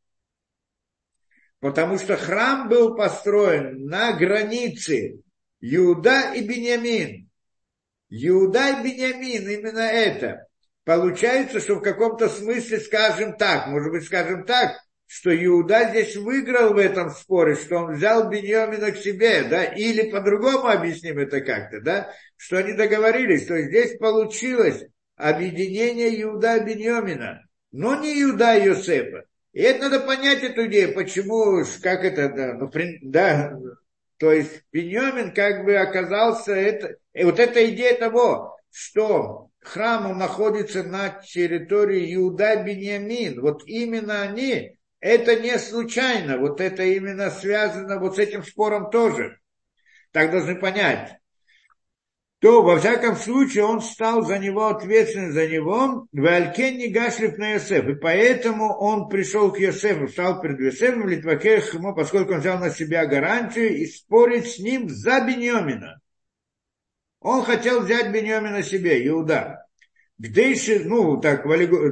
Потому что храм был построен на границе Иуда и Беньямин. Иуда и Бениамин, именно это. Получается, что в каком-то смысле, скажем так, может быть, скажем так, что Иуда здесь выиграл в этом споре, что он взял Беньямина к себе, да, или по-другому объясним это как-то, да, что они договорились, то есть здесь получилось объединение Иуда и Беньямина, но не Иуда и Йосефа. И это надо понять эту идею, почему, как это, да, ну, да, то есть Беньямин как бы оказался, это, и вот эта идея того, что храм находится на территории Иуда Беньямин, вот именно они, это не случайно, вот это именно связано вот с этим спором тоже. Так должны понять то, во всяком случае, он стал за него ответственным за него, в Алькен гашлиф на Йосеф. И поэтому он пришел к Йосефу, стал перед Йосефом, Литвакех ему, поскольку он взял на себя гарантию и спорить с ним за Беньомина. Он хотел взять Беньомина себе, Иуда. Гдейши, ну, так,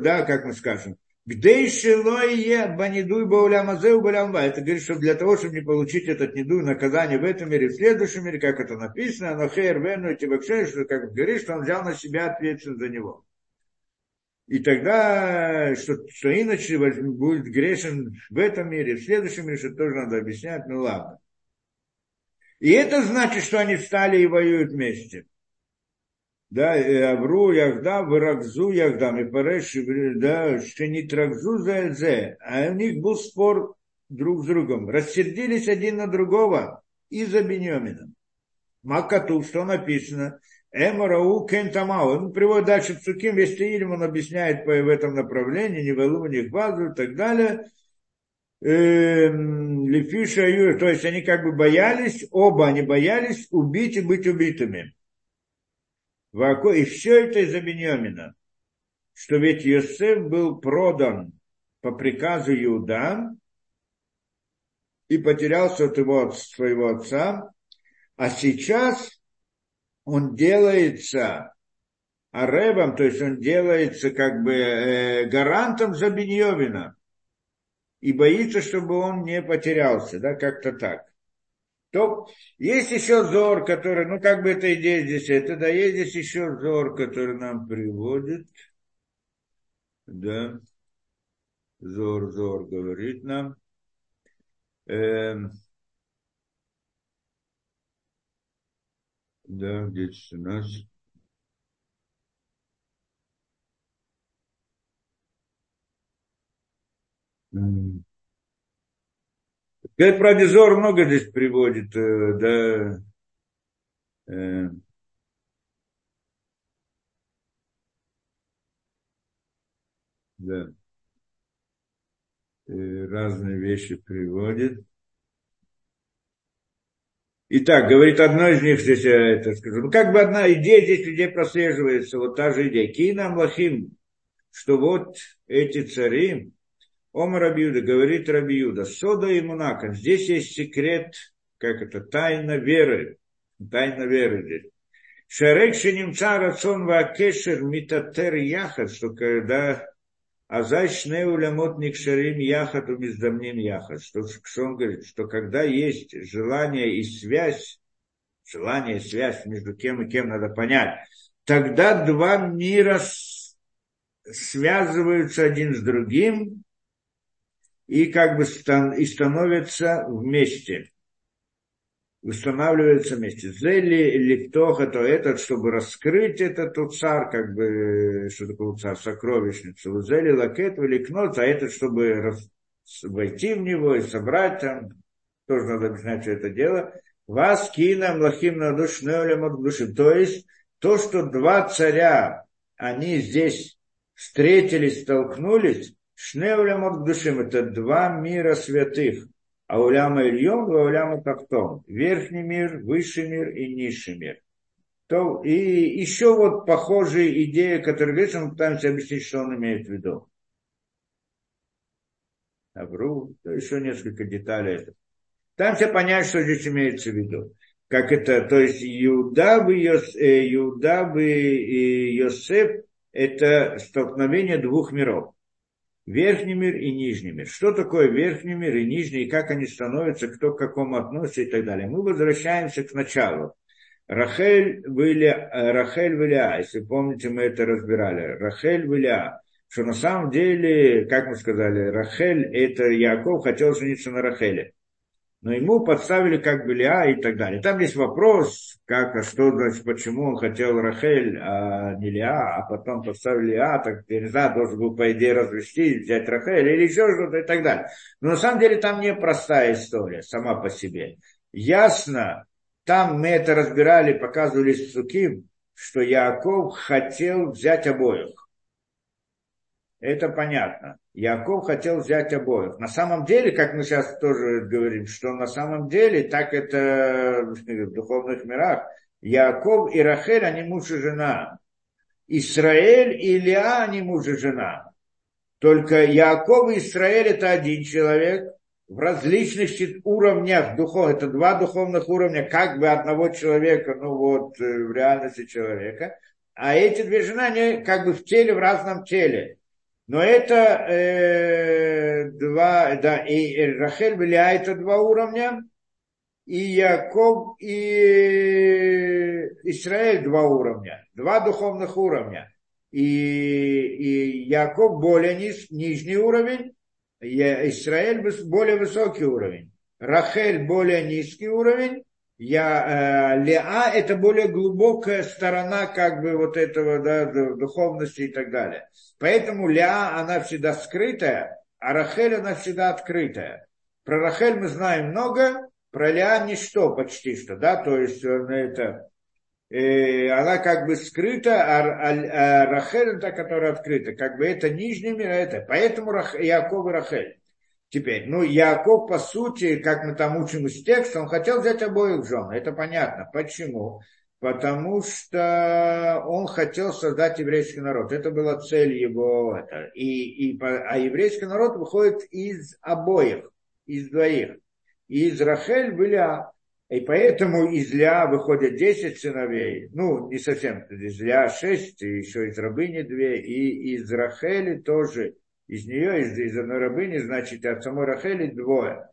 да, как мы скажем, Где шилое банидуй баулямазеу балямва. Это говорит, что для того, чтобы не получить этот недуй наказание в этом мире, в следующем мире, как это написано, но хейр вену что как говорит, что он взял на себя ответственность за него. И тогда, что, что иначе будет грешен в этом мире, в следующем мире, что тоже надо объяснять, ну ладно. И это значит, что они встали и воюют вместе да, Авру Яхдам, Варагзу Яхдам, и Пареш, да, что не Трагзу за а у них был спор друг с другом. Рассердились один на другого из-за Беньомина. Макату, что написано, Эмарау Кентамау. Он приводит дальше Псуким, весь он объясняет по, в этом направлении, не в них базу и так далее. Эм, Лефиша Юр, то есть они как бы боялись, оба они боялись убить и быть убитыми. И все это из-за Беньямина. Что ведь Йосеф был продан по приказу Иуда и потерялся от его, своего отца, а сейчас он делается аребом, то есть он делается как бы э, гарантом за Беньовина и боится, чтобы он не потерялся, да, как-то так. То есть еще зор, который, ну как бы эта идея здесь, это да, есть здесь еще зор, который нам приводит, да, зор, зор говорит нам, эм, да, здесь у нас, Говорит, про Дизор много здесь приводит, э, да, э, да, э, разные вещи приводит. Итак, говорит, одно из них здесь, я это скажу, ну, как бы одна идея здесь людей прослеживается, вот та же идея. Кинам лахим, что вот эти цари, Ома Рабиуда, говорит Рабиуда, Сода и Мунака, здесь есть секрет, как это, тайна веры, тайна веры здесь. Шарек шенимца рацион вакешер митатер яхат, что когда Азай шне улямот никшарим яхат у миздамним яхат. Что, что он говорит, что когда есть желание и связь, желание и связь между кем и кем надо понять, тогда два мира связываются один с другим, и как бы стан, и становятся вместе. Устанавливаются вместе. Зели или ктоха, то этот, чтобы раскрыть этот царь, как бы, что такое царь, сокровищницу. Зели лакет или кнот, а этот, чтобы раз, войти в него и собрать там, тоже надо объяснять, что это дело. Вас кинам лахим на душ души. То есть, то, что два царя, они здесь встретились, столкнулись, Шнеулям от душим – это два мира святых. А уляма Ильон уляма Таптон. Верхний мир, высший мир и низший мир. То, и еще вот похожие идеи, которые говорится, мы пытаемся объяснить, что он имеет в виду. Авру, то еще несколько деталей. Пытаемся понять, что здесь имеется в виду. Как это, то есть Иуда бы, Йос, э, Иуда бы и Йосеф – это столкновение двух миров верхний мир и нижний мир. Что такое верхний мир и нижний, и как они становятся, кто к какому относится и так далее. Мы возвращаемся к началу. Рахель Виля, Рахель Виля, если помните, мы это разбирали. Рахель Виля, что на самом деле, как мы сказали, Рахель, это Яков хотел жениться на Рахеле но ему подставили как Лиа и так далее. Там есть вопрос, как, а что, значит, почему он хотел Рахель, а не Лиа, а потом подставили Лиа, так, я не знаю, должен был, по идее, развести, взять Рахель или еще что-то и так далее. Но на самом деле там не простая история сама по себе. Ясно, там мы это разбирали, показывали суки, что Яков хотел взять обоих. Это понятно. Яков хотел взять обоих. На самом деле, как мы сейчас тоже говорим, что на самом деле, так это в духовных мирах, Яков и Рахель, они муж и жена. Израиль и Илия, они муж и жена. Только Яков и Израиль это один человек, в различных уровнях духов, это два духовных уровня, как бы одного человека, ну вот, э, в реальности человека. А эти две жены, они как бы в теле, в разном теле. Но это э, два, да, и Рахель Беля это два уровня, и Яков и Израиль два уровня, два духовных уровня. И, и Яков более низ, нижний уровень, Израиль более высокий уровень. Рахель более низкий уровень, я, э, Леа это более глубокая сторона как бы вот этого да, духовности и так далее. Поэтому Леа она всегда скрытая, а Рахель она всегда открытая. Про Рахель мы знаем много, про Леа ничто почти что, да, то есть это, э, она как бы скрыта, а, а, а Рахель, та, которая открыта, как бы это нижний мир, это. Поэтому Рах, Яков и Рахель. Теперь, ну, Яков, по сути, как мы там учим из текста, он хотел взять обоих жен. Это понятно. Почему? Потому что он хотел создать еврейский народ. Это была цель его. Это. И, и, а еврейский народ выходит из обоих, из двоих. И из Рахель были и поэтому из Ля выходят 10 сыновей, ну, не совсем, из Ля 6, и еще из рабыни 2, и из Рахели тоже из нее, из, из одной рабыни, значит, от самой Рахели двое.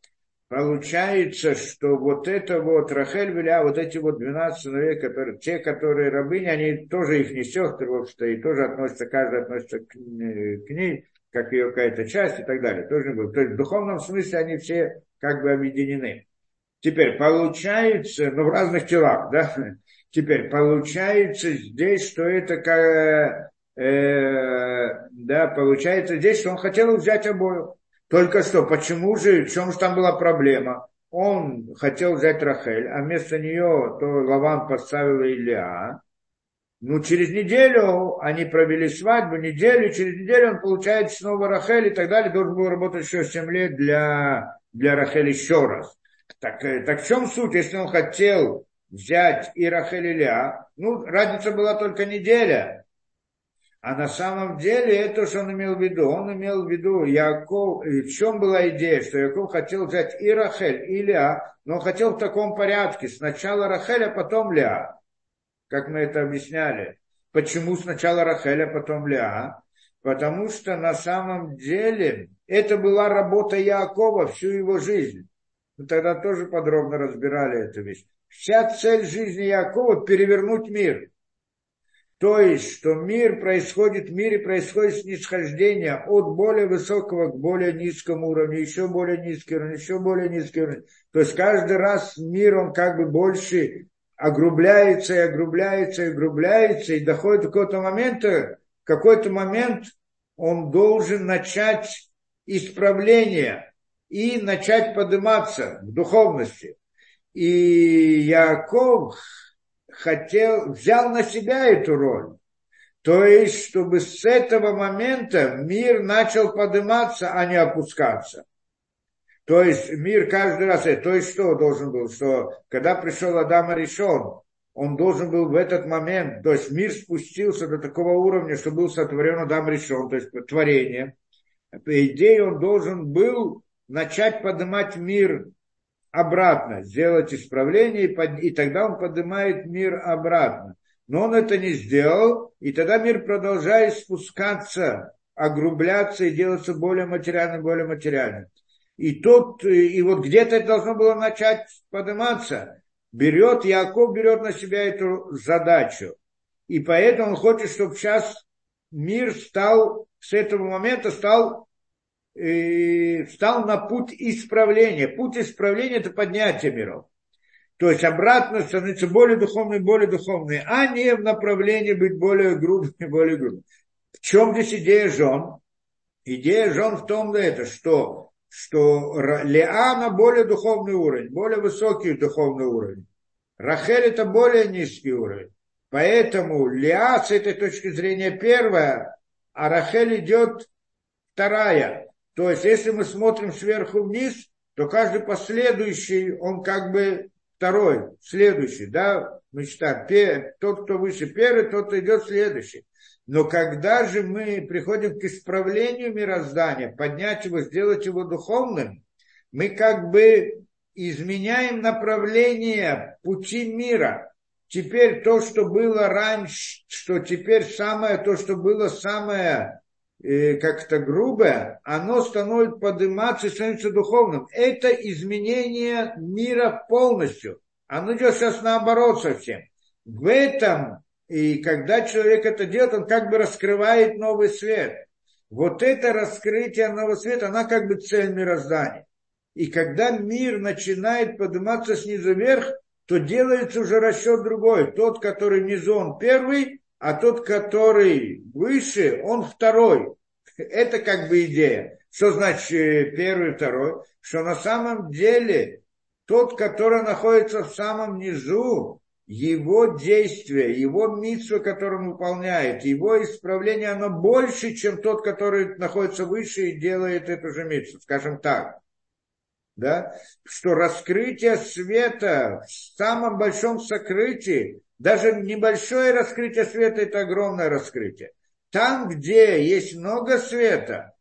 Получается, что вот это вот Рахель Виля, вот эти вот 12 сыновей, которые, те, которые рабыни, они тоже их не сестры, в общем-то, и тоже относятся, каждый относится к, к ней, как ее какая-то часть и так далее. Тоже было. То есть в духовном смысле они все как бы объединены. Теперь получается, ну в разных телах, да, теперь получается здесь, что это как, э, да, получается здесь, что он хотел взять обоих. Только что, почему же, в чем же там была проблема? Он хотел взять Рахель, а вместо нее то Лаван поставил Илья. Ну, через неделю они провели свадьбу, неделю, через неделю он получает снова Рахель и так далее. Должен был работать еще 7 лет для, для Рахель еще раз. Так, э, так в чем суть, если он хотел взять и Рахель и Илья? Ну, разница была только неделя. А на самом деле это что он имел в виду. Он имел в виду Яков, в чем была идея, что Яков хотел взять и Рахель, и Леа, но хотел в таком порядке. Сначала Рахель, а потом Леа. Как мы это объясняли. Почему сначала Рахель, а потом Леа? Потому что на самом деле это была работа Якова всю его жизнь. Мы тогда тоже подробно разбирали эту вещь. Вся цель жизни Якова – перевернуть мир – то есть, что мир происходит, в мире происходит снисхождение от более высокого к более низкому уровню, еще более низкий уровень, еще более низкий уровень. То есть каждый раз мир, он как бы больше огрубляется и огрубляется и огрубляется, и доходит до какого-то момента, в какой-то момент он должен начать исправление и начать подниматься в духовности. И Яков хотел, взял на себя эту роль. То есть, чтобы с этого момента мир начал подниматься, а не опускаться. То есть мир каждый раз, то есть что должен был, что когда пришел Адам решен, он должен был в этот момент, то есть мир спустился до такого уровня, что был сотворен Адам решен, то есть творение. По идее он должен был начать поднимать мир обратно, сделать исправление, и, под, и тогда он поднимает мир обратно. Но он это не сделал, и тогда мир продолжает спускаться, огрубляться и делаться более материальным, более материальным. И тут, и вот где-то это должно было начать подниматься. Берет, Яков берет на себя эту задачу. И поэтому он хочет, чтобы сейчас мир стал, с этого момента стал э, встал на путь исправления. Путь исправления – это поднятие миров. То есть обратно становится более духовный, более духовный, а не в направлении быть более грубым и более грубым. В чем здесь идея жен? Идея жен в том, это, что, что Леана более духовный уровень, более высокий духовный уровень. Рахель это более низкий уровень. Поэтому Леа с этой точки зрения первая, а Рахель идет вторая. То есть, если мы смотрим сверху вниз, то каждый последующий, он как бы второй, следующий, да, мы считаем, тот, кто выше первый, тот идет следующий. Но когда же мы приходим к исправлению мироздания, поднять его, сделать его духовным, мы как бы изменяем направление пути мира. Теперь то, что было раньше, что теперь самое, то, что было самое как-то грубое, оно становится подниматься и становится духовным. Это изменение мира полностью. Оно идет сейчас наоборот совсем. В этом, и когда человек это делает, он как бы раскрывает новый свет. Вот это раскрытие нового света, она как бы цель мироздания. И когда мир начинает подниматься снизу вверх, то делается уже расчет другой. Тот, который внизу, он первый, а тот, который выше, он второй. Это как бы идея. Что значит э, первый, второй? Что на самом деле тот, который находится в самом низу, его действие, его митсва, который он выполняет, его исправление, оно больше, чем тот, который находится выше и делает эту же митсву, скажем так. Да? Что раскрытие света в самом большом сокрытии, даже небольшое раскрытие света – это огромное раскрытие. Там, где есть много света,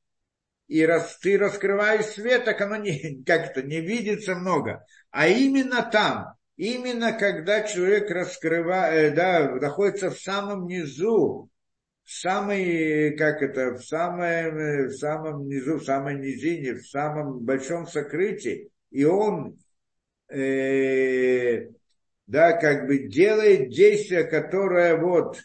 и раз ты раскрываешь свет, так оно не, как-то не видится много. А именно там, именно когда человек раскрывает, э, да, находится в самом низу, в самой, как это, в, самом, в самом низу, в самой низине, в самом большом сокрытии, и он, э, да, как бы делает действие, которое вот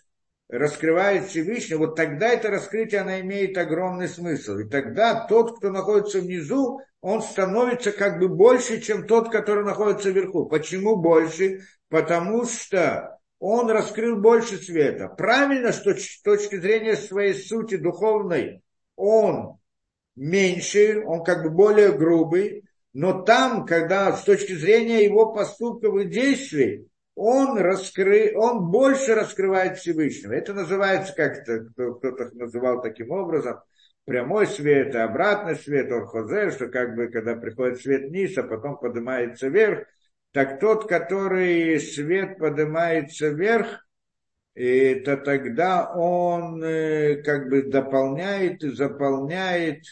раскрывает Всевышний, вот тогда это раскрытие, оно имеет огромный смысл. И тогда тот, кто находится внизу, он становится как бы больше, чем тот, который находится вверху. Почему больше? Потому что он раскрыл больше света. Правильно, что с точки зрения своей сути духовной он меньше, он как бы более грубый, но там, когда с точки зрения его поступков и действий, он, раскры... он больше раскрывает Всевышнего. Это называется, как это кто-то называл таким образом, прямой свет и обратный свет, орхозе, что как бы когда приходит свет вниз, а потом поднимается вверх, так тот, который свет поднимается вверх, это тогда он э, как бы дополняет и заполняет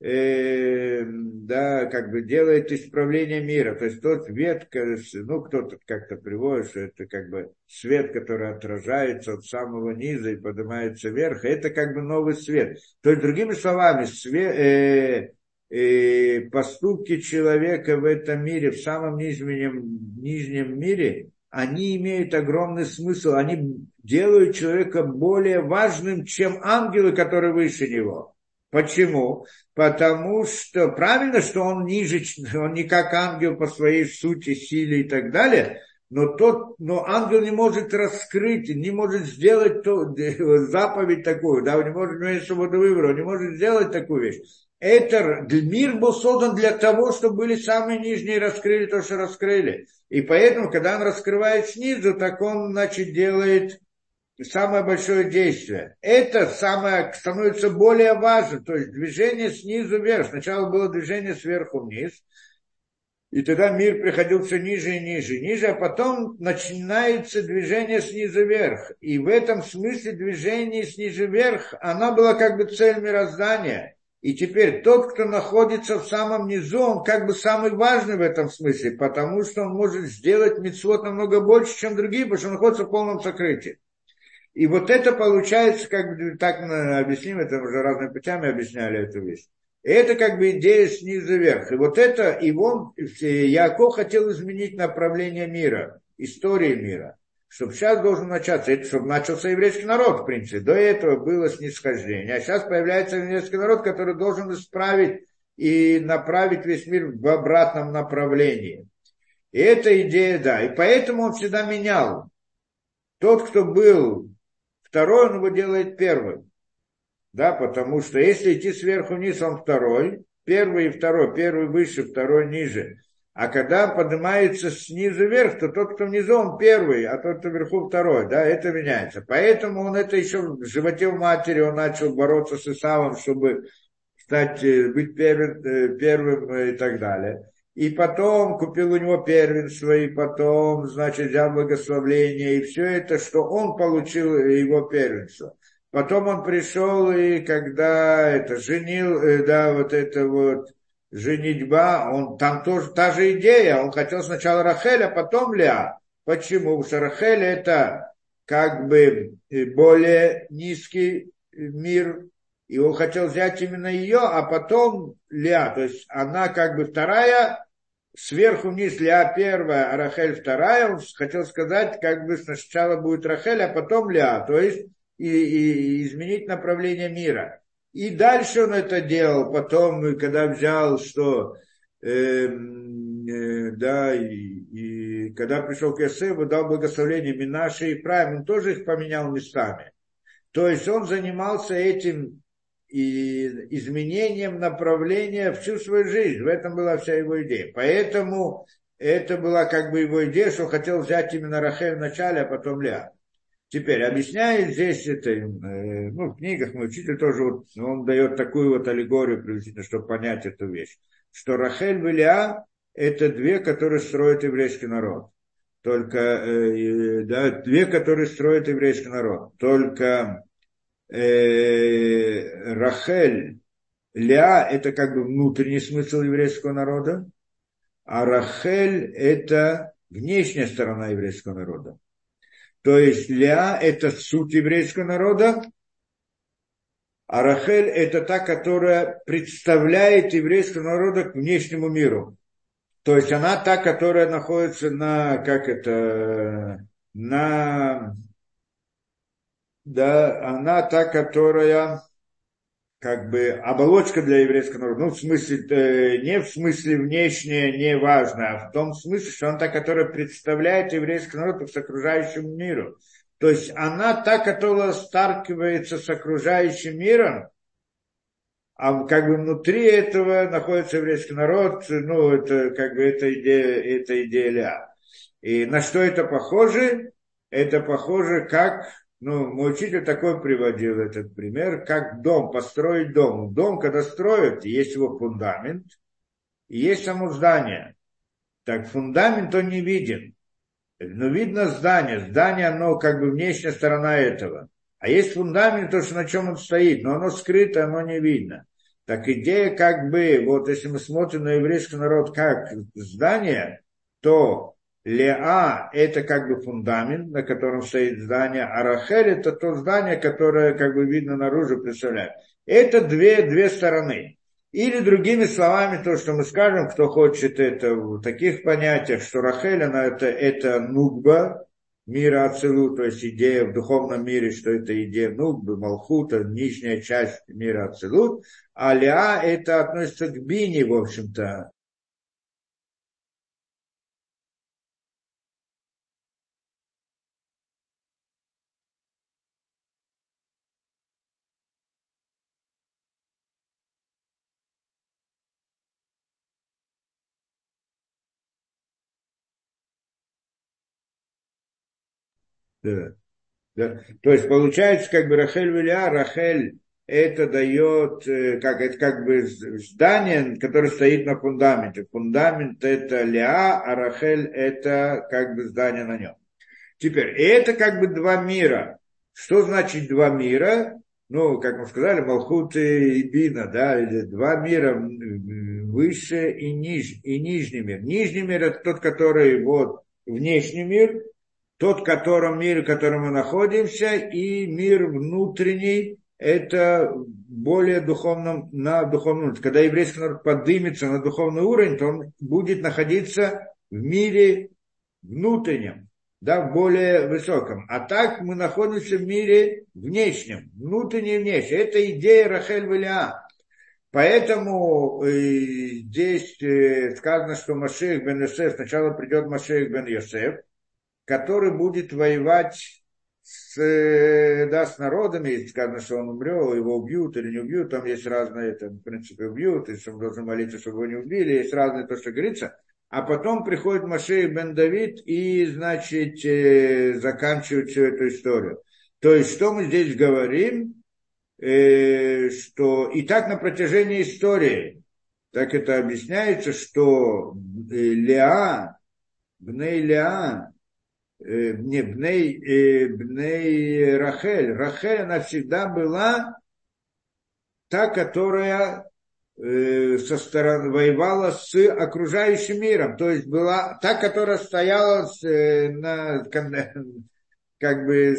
э, да, как бы делает исправление мира. То есть тот свет, ну, кто-то как-то приводит, что это как бы свет, который отражается от самого низа и поднимается вверх, это как бы новый свет. То есть, другими словами, свет, э, э, поступки человека в этом мире, в самом нижнем, нижнем мире, они имеют огромный смысл, они делают человека более важным, чем ангелы, которые выше него. Почему? Потому что правильно, что он ниже, он не как ангел по своей сути, силе и так далее, но, тот, но ангел не может раскрыть, не может сделать то, заповедь такую, да, он не может иметь свободу выбора, он не может сделать такую вещь. Это мир был создан для того, чтобы были самые нижние раскрыли то, что раскрыли. И поэтому, когда он раскрывает снизу, так он, значит, делает самое большое действие. Это самое становится более важным, то есть движение снизу вверх. Сначала было движение сверху вниз, и тогда мир приходил все ниже и ниже, ниже, а потом начинается движение снизу вверх. И в этом смысле движение снизу вверх, она была как бы цель мироздания. И теперь тот, кто находится в самом низу, он как бы самый важный в этом смысле, потому что он может сделать мецвод намного больше, чем другие, потому что он находится в полном сокрытии. И вот это получается, как бы так объясним, это уже разными путями объясняли эту вещь. Это как бы идея снизу вверх. И вот это, и он, Яков хотел изменить направление мира, истории мира. Чтобы сейчас должен начаться, это чтобы начался еврейский народ, в принципе. До этого было снисхождение. А сейчас появляется еврейский народ, который должен исправить и направить весь мир в обратном направлении. И эта идея, да. И поэтому он всегда менял. Тот, кто был Второй он его делает первым. Да, потому что если идти сверху вниз, он второй. Первый и второй. Первый выше, второй ниже. А когда поднимается снизу вверх, то тот, кто внизу, он первый, а тот, кто вверху, второй. Да, это меняется. Поэтому он это еще в животе у матери, он начал бороться с Исавом, чтобы стать, э, быть первым, э, первым и так далее и потом купил у него первенство, и потом, значит, взял благословление, и все это, что он получил его первенство. Потом он пришел, и когда это женил, э, да, вот это вот женитьба, он, там тоже та же идея, он хотел сначала Рахель, а потом Ля. Почему? Потому что Рахель это как бы более низкий мир, и он хотел взять именно ее, а потом Леа, то есть она как бы вторая, сверху вниз Леа первая, а Рахель вторая, он хотел сказать, как бы сначала будет Рахель, а потом Леа, то есть и, и, и изменить направление мира. И дальше он это делал, потом, когда взял, что э, э, да, и, и когда пришел к Йосефу, дал благословение Минаше и Прайм, он тоже их поменял местами. То есть он занимался этим и изменением направления всю свою жизнь. В этом была вся его идея. Поэтому это была как бы его идея, что хотел взять именно Рахель в начале, а потом Ля. Теперь объясняет здесь это, э, ну, в книгах мой учитель тоже, вот, он дает такую вот аллегорию приблизительно, чтобы понять эту вещь, что Рахель и Ля – это две, которые строят еврейский народ. Только, э, да, две, которые строят еврейский народ. Только э, Рахель, Ля – это как бы внутренний смысл еврейского народа, а Рахель – это внешняя сторона еврейского народа. То есть Ля – это суть еврейского народа, а Рахель – это та, которая представляет еврейского народа к внешнему миру. То есть она та, которая находится на, как это, на да, она та, которая как бы оболочка для еврейского народа. Ну, в смысле, э, не в смысле внешнее, не важно, а в том смысле, что она та, которая представляет еврейский народ с окружающему миру. То есть она та, которая сталкивается с окружающим миром, а как бы внутри этого находится еврейский народ, ну, это как бы эта идея, это идея. И на что это похоже? Это похоже как ну, мой учитель такой приводил этот пример, как дом, построить дом. Дом, когда строят, есть его фундамент, и есть само здание. Так фундамент он не виден. Но видно здание. Здание, оно как бы внешняя сторона этого. А есть фундамент, то, что на чем он стоит, но оно скрыто, оно не видно. Так идея как бы, вот если мы смотрим на еврейский народ как здание, то Леа – это как бы фундамент, на котором стоит здание, а Рахель – это то здание, которое как бы видно наружу, представляет. Это две, две стороны. Или другими словами, то, что мы скажем, кто хочет это в таких понятиях, что Рахель, она это, это нугба, мира Ацелу, то есть идея в духовном мире, что это идея нугбы, Малхута, нижняя часть мира Ацелут, а Леа это относится к Бини, в общем-то, Да. То есть получается, как бы Рахель Виля, Рахель это дает, э, как, это как бы здание, которое стоит на фундаменте. Фундамент это Ля, а Рахель это как бы здание на нем. Теперь, это как бы два мира. Что значит два мира? Ну, как мы сказали, Малхут и Бина, да, или два мира выше и, ниж, и нижний мир. Нижний мир это тот, который вот внешний мир, тот котором мир, в котором мы находимся, и мир внутренний, это более духовном, на духовном уровне. Когда еврейский народ поднимется на духовный уровень, то он будет находиться в мире внутреннем, да, в более высоком. А так мы находимся в мире внешнем, внутреннем и внешнем. Это идея Рахель Валиа. Поэтому э, здесь э, сказано, что Машех бен Йосеф, сначала придет Машех бен Йосеф, который будет воевать с, да, с народами, если сказано, что он умрет, его убьют или не убьют, там есть разные, это, в принципе, убьют, и он должен молиться, чтобы его не убили, есть разные то, что говорится. А потом приходит Машей бен Давид и, значит, э, заканчивает всю эту историю. То есть, что мы здесь говорим, э, что и так на протяжении истории, так это объясняется, что э, Леа, Бней Леа, Э, не Бней, э, Бней Рахель. Рахель, она всегда была та, которая э, со стороны воевала с окружающим миром, то есть была та, которая стояла на, как бы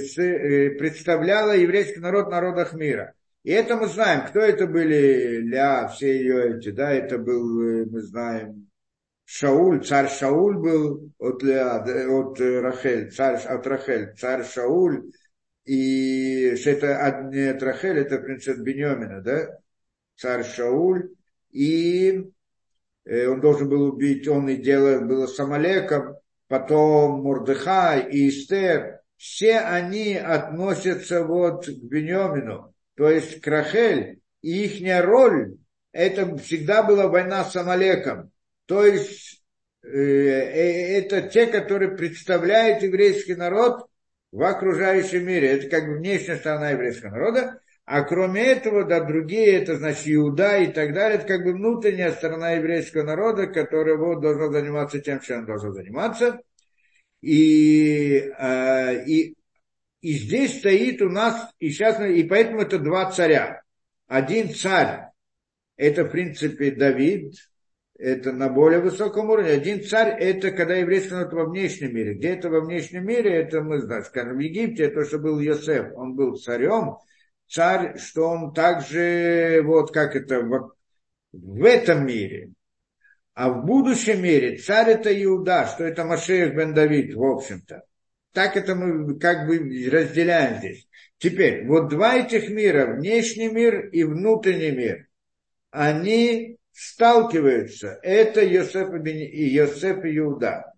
представляла еврейский народ в народах мира. И это мы знаем, кто это были Ля, все ее эти, да, это был, э, мы знаем, Шауль, царь Шауль был от Леа, от Рахель, царь от Рахель, царь Шауль, и это не от Рахель, это принцесса Бенемина, да, царь Шауль, и э, он должен был убить, он и дело было с Амалеком, потом Мурдыхай и Истер, все они относятся вот к Бенемину, то есть к Рахель, и их роль, это всегда была война с Амалеком. То есть э, э, это те, которые представляют еврейский народ в окружающем мире. Это как бы внешняя сторона еврейского народа. А кроме этого, да, другие, это значит Иуда и так далее, это как бы внутренняя сторона еврейского народа, которая вот должна заниматься тем, чем она должна заниматься. И, э, и, и здесь стоит у нас, и сейчас, и поэтому это два царя. Один царь, это в принципе Давид, это на более высоком уровне. Один царь – это когда еврейский народ во внешнем мире. Где это во внешнем мире, это мы знаем. Скажем, в Египте, это что был Йосеф, он был царем. Царь, что он также, вот как это, в, в этом мире. А в будущем мире царь это Иуда, что это Машеев бен Давид, в общем-то. Так это мы как бы разделяем здесь. Теперь, вот два этих мира, внешний мир и внутренний мир, они сталкиваются. Это Йосеф и Йосеф и Иуда.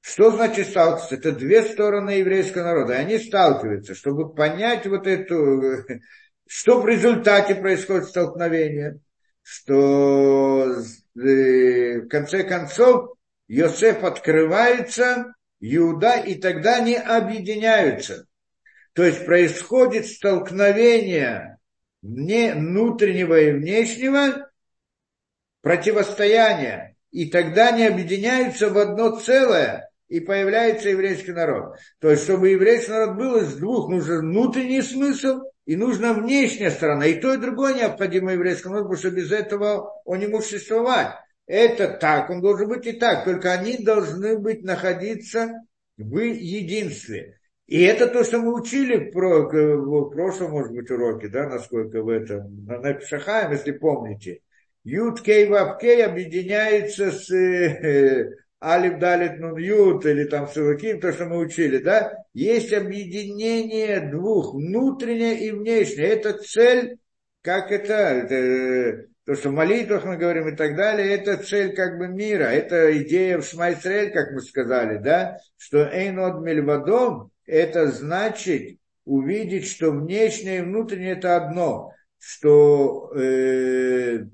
Что значит сталкиваться? Это две стороны еврейского народа. И они сталкиваются, чтобы понять вот эту, что в результате происходит столкновение, что э, в конце концов Йосеф открывается, Иуда, и тогда они объединяются. То есть происходит столкновение внутреннего и внешнего, противостояние, и тогда они объединяются в одно целое, и появляется еврейский народ. То есть, чтобы еврейский народ был из двух, нужен внутренний смысл и нужна внешняя сторона. И то, и другое необходимо еврейскому народу, потому что без этого он не может существовать. Это так, он должен быть и так, только они должны быть, находиться в единстве. И это то, что мы учили про, в прошлом, может быть, уроке, да, насколько в этом, на Пшахаем, если помните. Ют Кей Вав Кей объединяется с э, Алиф Далит Нун Ют или там с Ураким, то, что мы учили, да? Есть объединение двух, внутреннее и внешнее. Это цель, как это, это то, что в молитвах мы говорим и так далее, это цель как бы мира, это идея в Шмайсрель, как мы сказали, да, что Эйнод Мельвадом, это значит увидеть, что внешнее и внутреннее это одно, что э,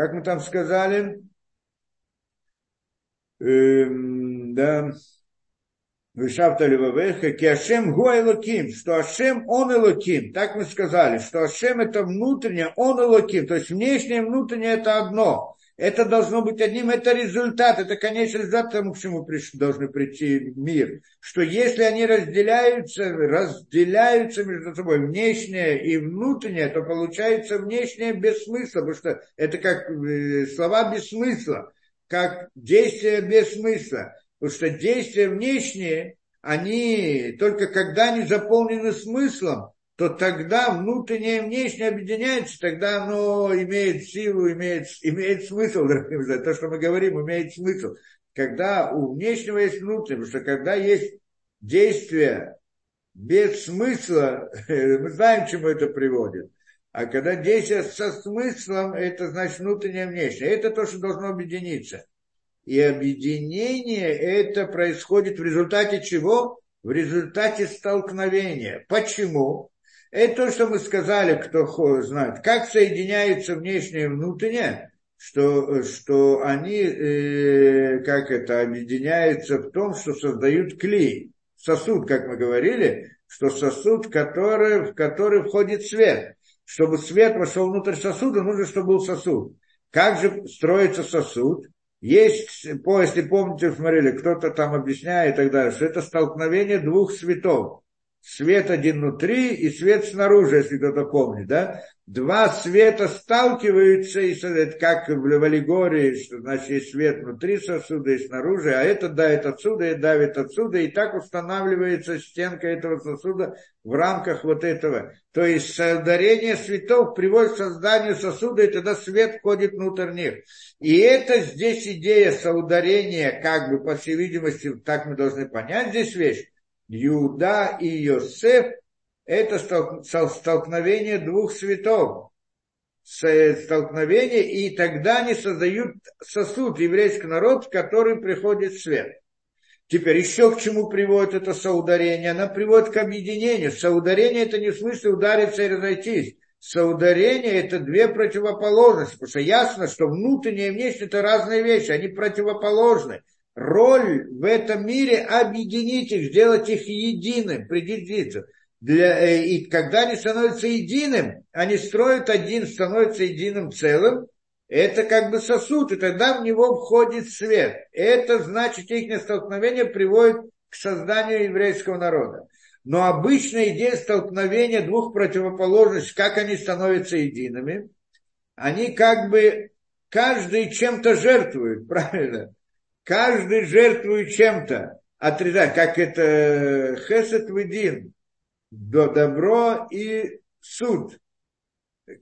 как мы там сказали, эм, да, Вишавта Левавеха, Киашем Гуайлоким, что Ашем он Элоким. Так мы сказали, что Ашем это внутреннее, он Элоким. То есть внешнее и внутреннее это одно. Это должно быть одним, это результат, это конечный результат тому, к чему приш, должны прийти мир. Что если они разделяются, разделяются между собой внешнее и внутреннее, то получается внешнее без смысла, потому что это как э, слова без смысла, как действия без смысла. Потому что действия внешние, они только когда они заполнены смыслом, то тогда внутреннее и внешнее объединяется, тогда оно имеет силу, имеет, имеет смысл, дорогие То, что мы говорим, имеет смысл. Когда у внешнего есть внутреннее, потому что когда есть действие без смысла, мы знаем, чему это приводит. А когда действие со смыслом, это значит внутреннее и внешнее. Это то, что должно объединиться. И объединение это происходит в результате чего? В результате столкновения. Почему? Это то, что мы сказали, кто знает. Как соединяются внешнее и внутреннее, что, что они, э, как это, объединяются в том, что создают клей. Сосуд, как мы говорили, что сосуд, который, в который входит свет. Чтобы свет вошел внутрь сосуда, нужно, чтобы был сосуд. Как же строится сосуд? Есть, если помните, смотрели, кто-то там объясняет и так далее, что это столкновение двух светов свет один внутри и свет снаружи, если кто-то помнит, да? Два света сталкиваются, и это как в аллегории, что значит есть свет внутри сосуда и снаружи, а это давит отсюда и давит отсюда, и так устанавливается стенка этого сосуда в рамках вот этого. То есть ударение светов приводит к созданию сосуда, и тогда свет входит внутрь них. И это здесь идея соударения, как бы, по всей видимости, так мы должны понять здесь вещь, Иуда и Йосеф – это столкновение двух светов. Столкновение, и тогда они создают сосуд, еврейский народ, в который приходит свет. Теперь еще к чему приводит это соударение? Она приводит к объединению. Соударение это не в смысле удариться и разойтись. Соударение это две противоположности. Потому что ясно, что внутреннее и внешнее это разные вещи, они противоположны роль в этом мире объединить их, сделать их единым, придержиться. Для, э, и когда они становятся единым, они строят один, становятся единым целым, это как бы сосуд, и тогда в него входит свет. Это значит, их столкновение приводит к созданию еврейского народа. Но обычная идея столкновения двух противоположностей, как они становятся едиными, они как бы каждый чем-то жертвует, правильно? Каждый жертвует чем-то, отрезать, как это хесед выдин, добро и суд.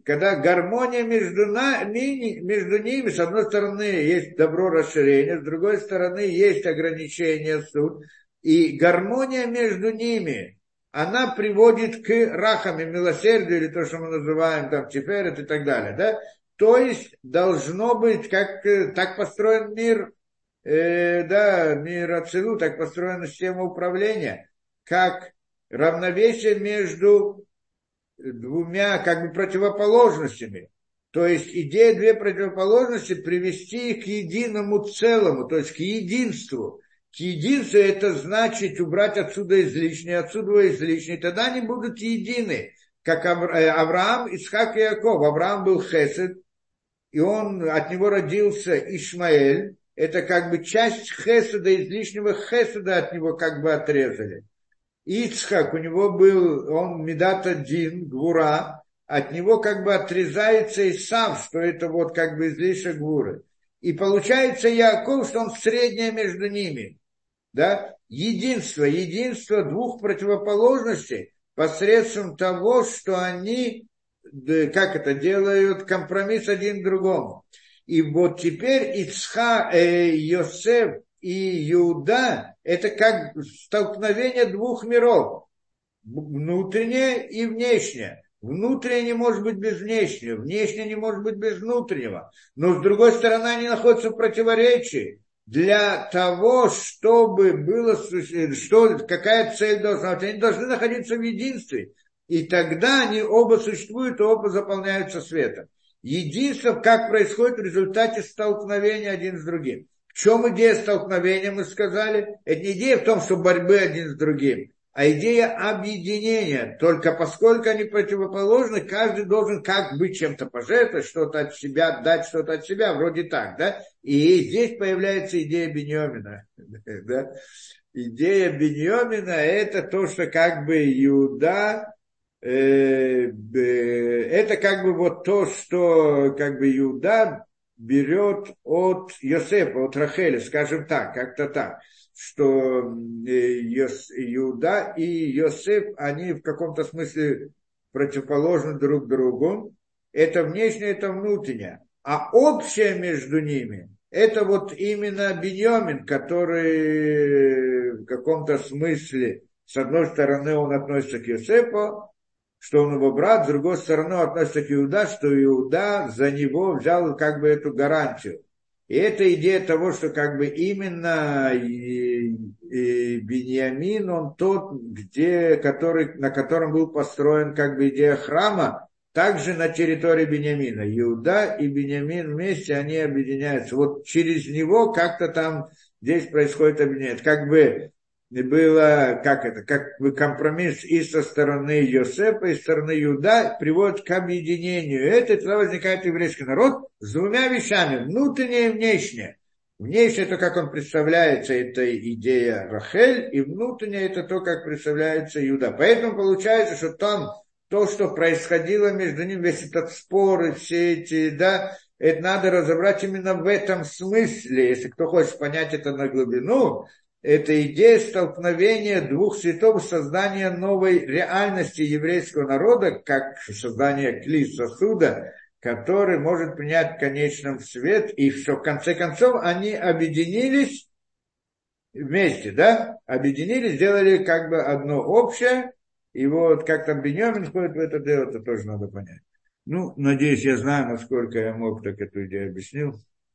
Когда гармония между, нами, между ними, с одной стороны, есть добро расширение, с другой стороны, есть ограничение суд. И гармония между ними, она приводит к рахам и милосердию, или то, что мы называем там тиферет и так далее. Да? То есть должно быть, как так построен мир э, да, мир Ацилу, так построена система управления, как равновесие между двумя как бы противоположностями. То есть идея две противоположности привести их к единому целому, то есть к единству. К единству это значит убрать отсюда излишнее, отсюда излишнее, тогда они будут едины, как э, Авраам, Исхак и Яков. Авраам был Хесед, и он, от него родился Ишмаэль, это как бы часть хеседа, излишнего хеседа от него как бы отрезали. Ицхак, у него был, он Медата Дин, Гвура, от него как бы отрезается и сам, что это вот как бы излишек Гвуры. И получается Яков, что он среднее между ними. Да? Единство, единство двух противоположностей посредством того, что они, как это делают, компромисс один другому. И вот теперь Ицха, э, Йосеф и Иуда – это как столкновение двух миров. Внутреннее и внешнее. Внутреннее не может быть без внешнего, внешнее не может быть без внутреннего. Но с другой стороны, они находятся в противоречии. Для того, чтобы было, что, какая цель должна быть, они должны находиться в единстве. И тогда они оба существуют, оба заполняются светом. Единство, как происходит в результате столкновения один с другим. В чем идея столкновения, мы сказали? Это не идея в том, что борьбы один с другим, а идея объединения. Только поскольку они противоположны, каждый должен как быть чем-то пожертвовать, что-то от себя, дать что-то от себя, вроде так, да? И здесь появляется идея Беньомина. Да? Идея Беньомина – это то, что как бы Иуда это как бы вот то, что как бы Иуда берет от Йосефа, от Рахеля, скажем так, как-то так, что э, Иуда и Йосеф, они в каком-то смысле противоположны друг другу. Это внешнее, это внутреннее. А общее между ними, это вот именно Беньомин, который в каком-то смысле, с одной стороны, он относится к Йосефу, что он его брат, с другой стороны относится к Иуда, что Иуда за него взял как бы эту гарантию. И это идея того, что как бы именно Беньямин, он тот, где, который, на котором был построен как бы идея храма, также на территории Бениамина. Иуда и Бениамин вместе, они объединяются. Вот через него как-то там здесь происходит объединение. Как бы было, как это, как компромисс и со стороны Йосепа, и со стороны Юда приводит к объединению. Это тогда возникает еврейский народ с двумя вещами, внутреннее и внешнее. Внешне это как он представляется, это идея Рахель, и внутренне это то, как представляется Юда. Поэтому получается, что там то, что происходило между ними, весь этот спор и все эти, да, это надо разобрать именно в этом смысле. Если кто хочет понять это на глубину, это идея столкновения двух светов, создания новой реальности еврейского народа, как создание кли сосуда, который может принять в конечном свет, и что в конце концов они объединились вместе, да, объединились, сделали как бы одно общее, и вот как там Беньямин входит в это дело, это тоже надо понять. Ну, надеюсь, я знаю, насколько я мог, так эту идею объяснил.